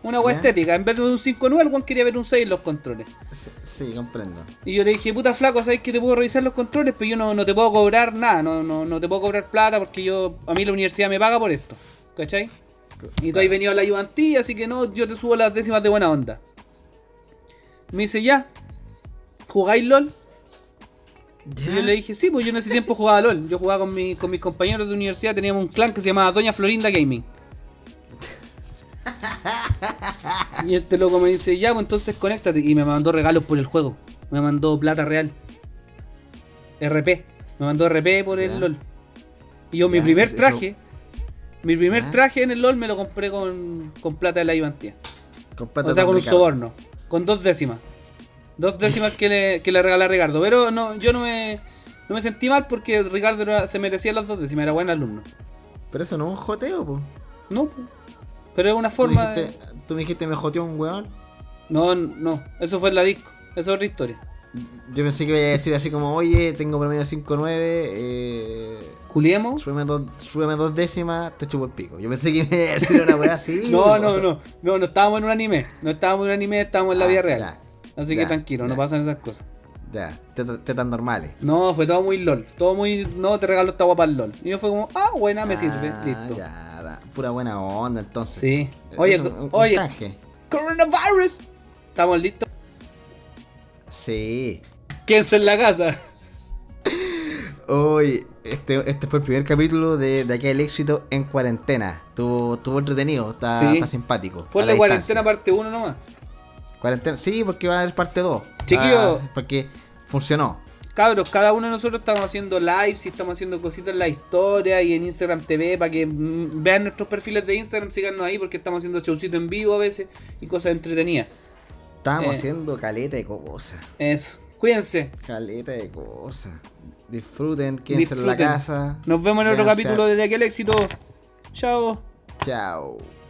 Una Ya. estética, en vez de un 5.9, el Juan quería ver un 6 en los controles. Sí, sí, comprendo. Y yo le dije, puta flaco, ¿sabes que te puedo revisar los controles? Pero yo no, no te puedo cobrar nada, no, no, no te puedo cobrar plata porque yo a mí la universidad me paga por esto. ¿Cachai? Y tú has venido a la ayudantía, así que no, yo te subo las décimas de buena onda. Me dice, ya, ¿jugáis LOL? Y yo le dije, sí, pues yo en ese tiempo jugaba LOL. Yo jugaba con, mi- con mis compañeros de universidad, teníamos un clan que se llamaba Doña Florinda Gaming. Y este loco me dice, ya, pues entonces conéctate. Y me mandó regalos por el juego. Me mandó plata real. RP. Me mandó RP por el Ya. LOL. Y yo mi primer traje, mi primer Ya. traje en el LOL me lo compré con, con plata de la. Completa O sea, con un soborno. Con dos décimas. Dos décimas que le, que le regalé a Ricardo. Pero no, yo no me, no me sentí mal porque Ricardo era- se merecía las dos décimas. Era buen alumno. Pero eso no es un joteo, po. No, po. pero es una Tú forma de... dijiste, tú me dijiste me joteó un weón. No, no. Eso fue en la disco. Esa es otra historia. Yo pensé que iba a decir así como, oye, tengo promedio 5-9, eh, Juliemos. súbeme, dos, súbeme dos décimas, te chupo el pico. Yo pensé que iba a decir una weá así. No, no, no. No, no estábamos en un anime. No estábamos en un anime, estábamos en la Ah, vida real. Así ya, que tranquilo, no pasan esas cosas. Ya, tetas tetas normales. No, fue todo muy LOL. Todo muy. No, te regalo esta guapa al LOL. Y yo fue como, ah, buena, me sirve. Ah, Listo. Ya, da- pura buena onda entonces. Sí. Oye, un- un oye, canje. coronavirus. ¿Estamos listos? Sí. Quédense en la casa. Hoy, este, este fue el primer capítulo de, de aquel éxito en cuarentena. Estuvo, estuvo entretenido, está, Sí. está simpático. a la cuarentena parte 1 nomás. Cuarentena, sí, porque va a haber parte 2. Chiquillo. porque funcionó. Cabros, cada uno de nosotros estamos haciendo lives y estamos haciendo cositas en la historia y en Instagram TV para que mm, vean nuestros perfiles de Instagram, síganos ahí porque estamos haciendo showcito en vivo a veces y cosas entretenidas. Estábamos Eh. haciendo caleta de cosas. Eso. Cuídense. Caleta de cosas. Disfruten, quédense en la casa. Nos vemos en otro capítulo de aquel éxito. Chao. Chao.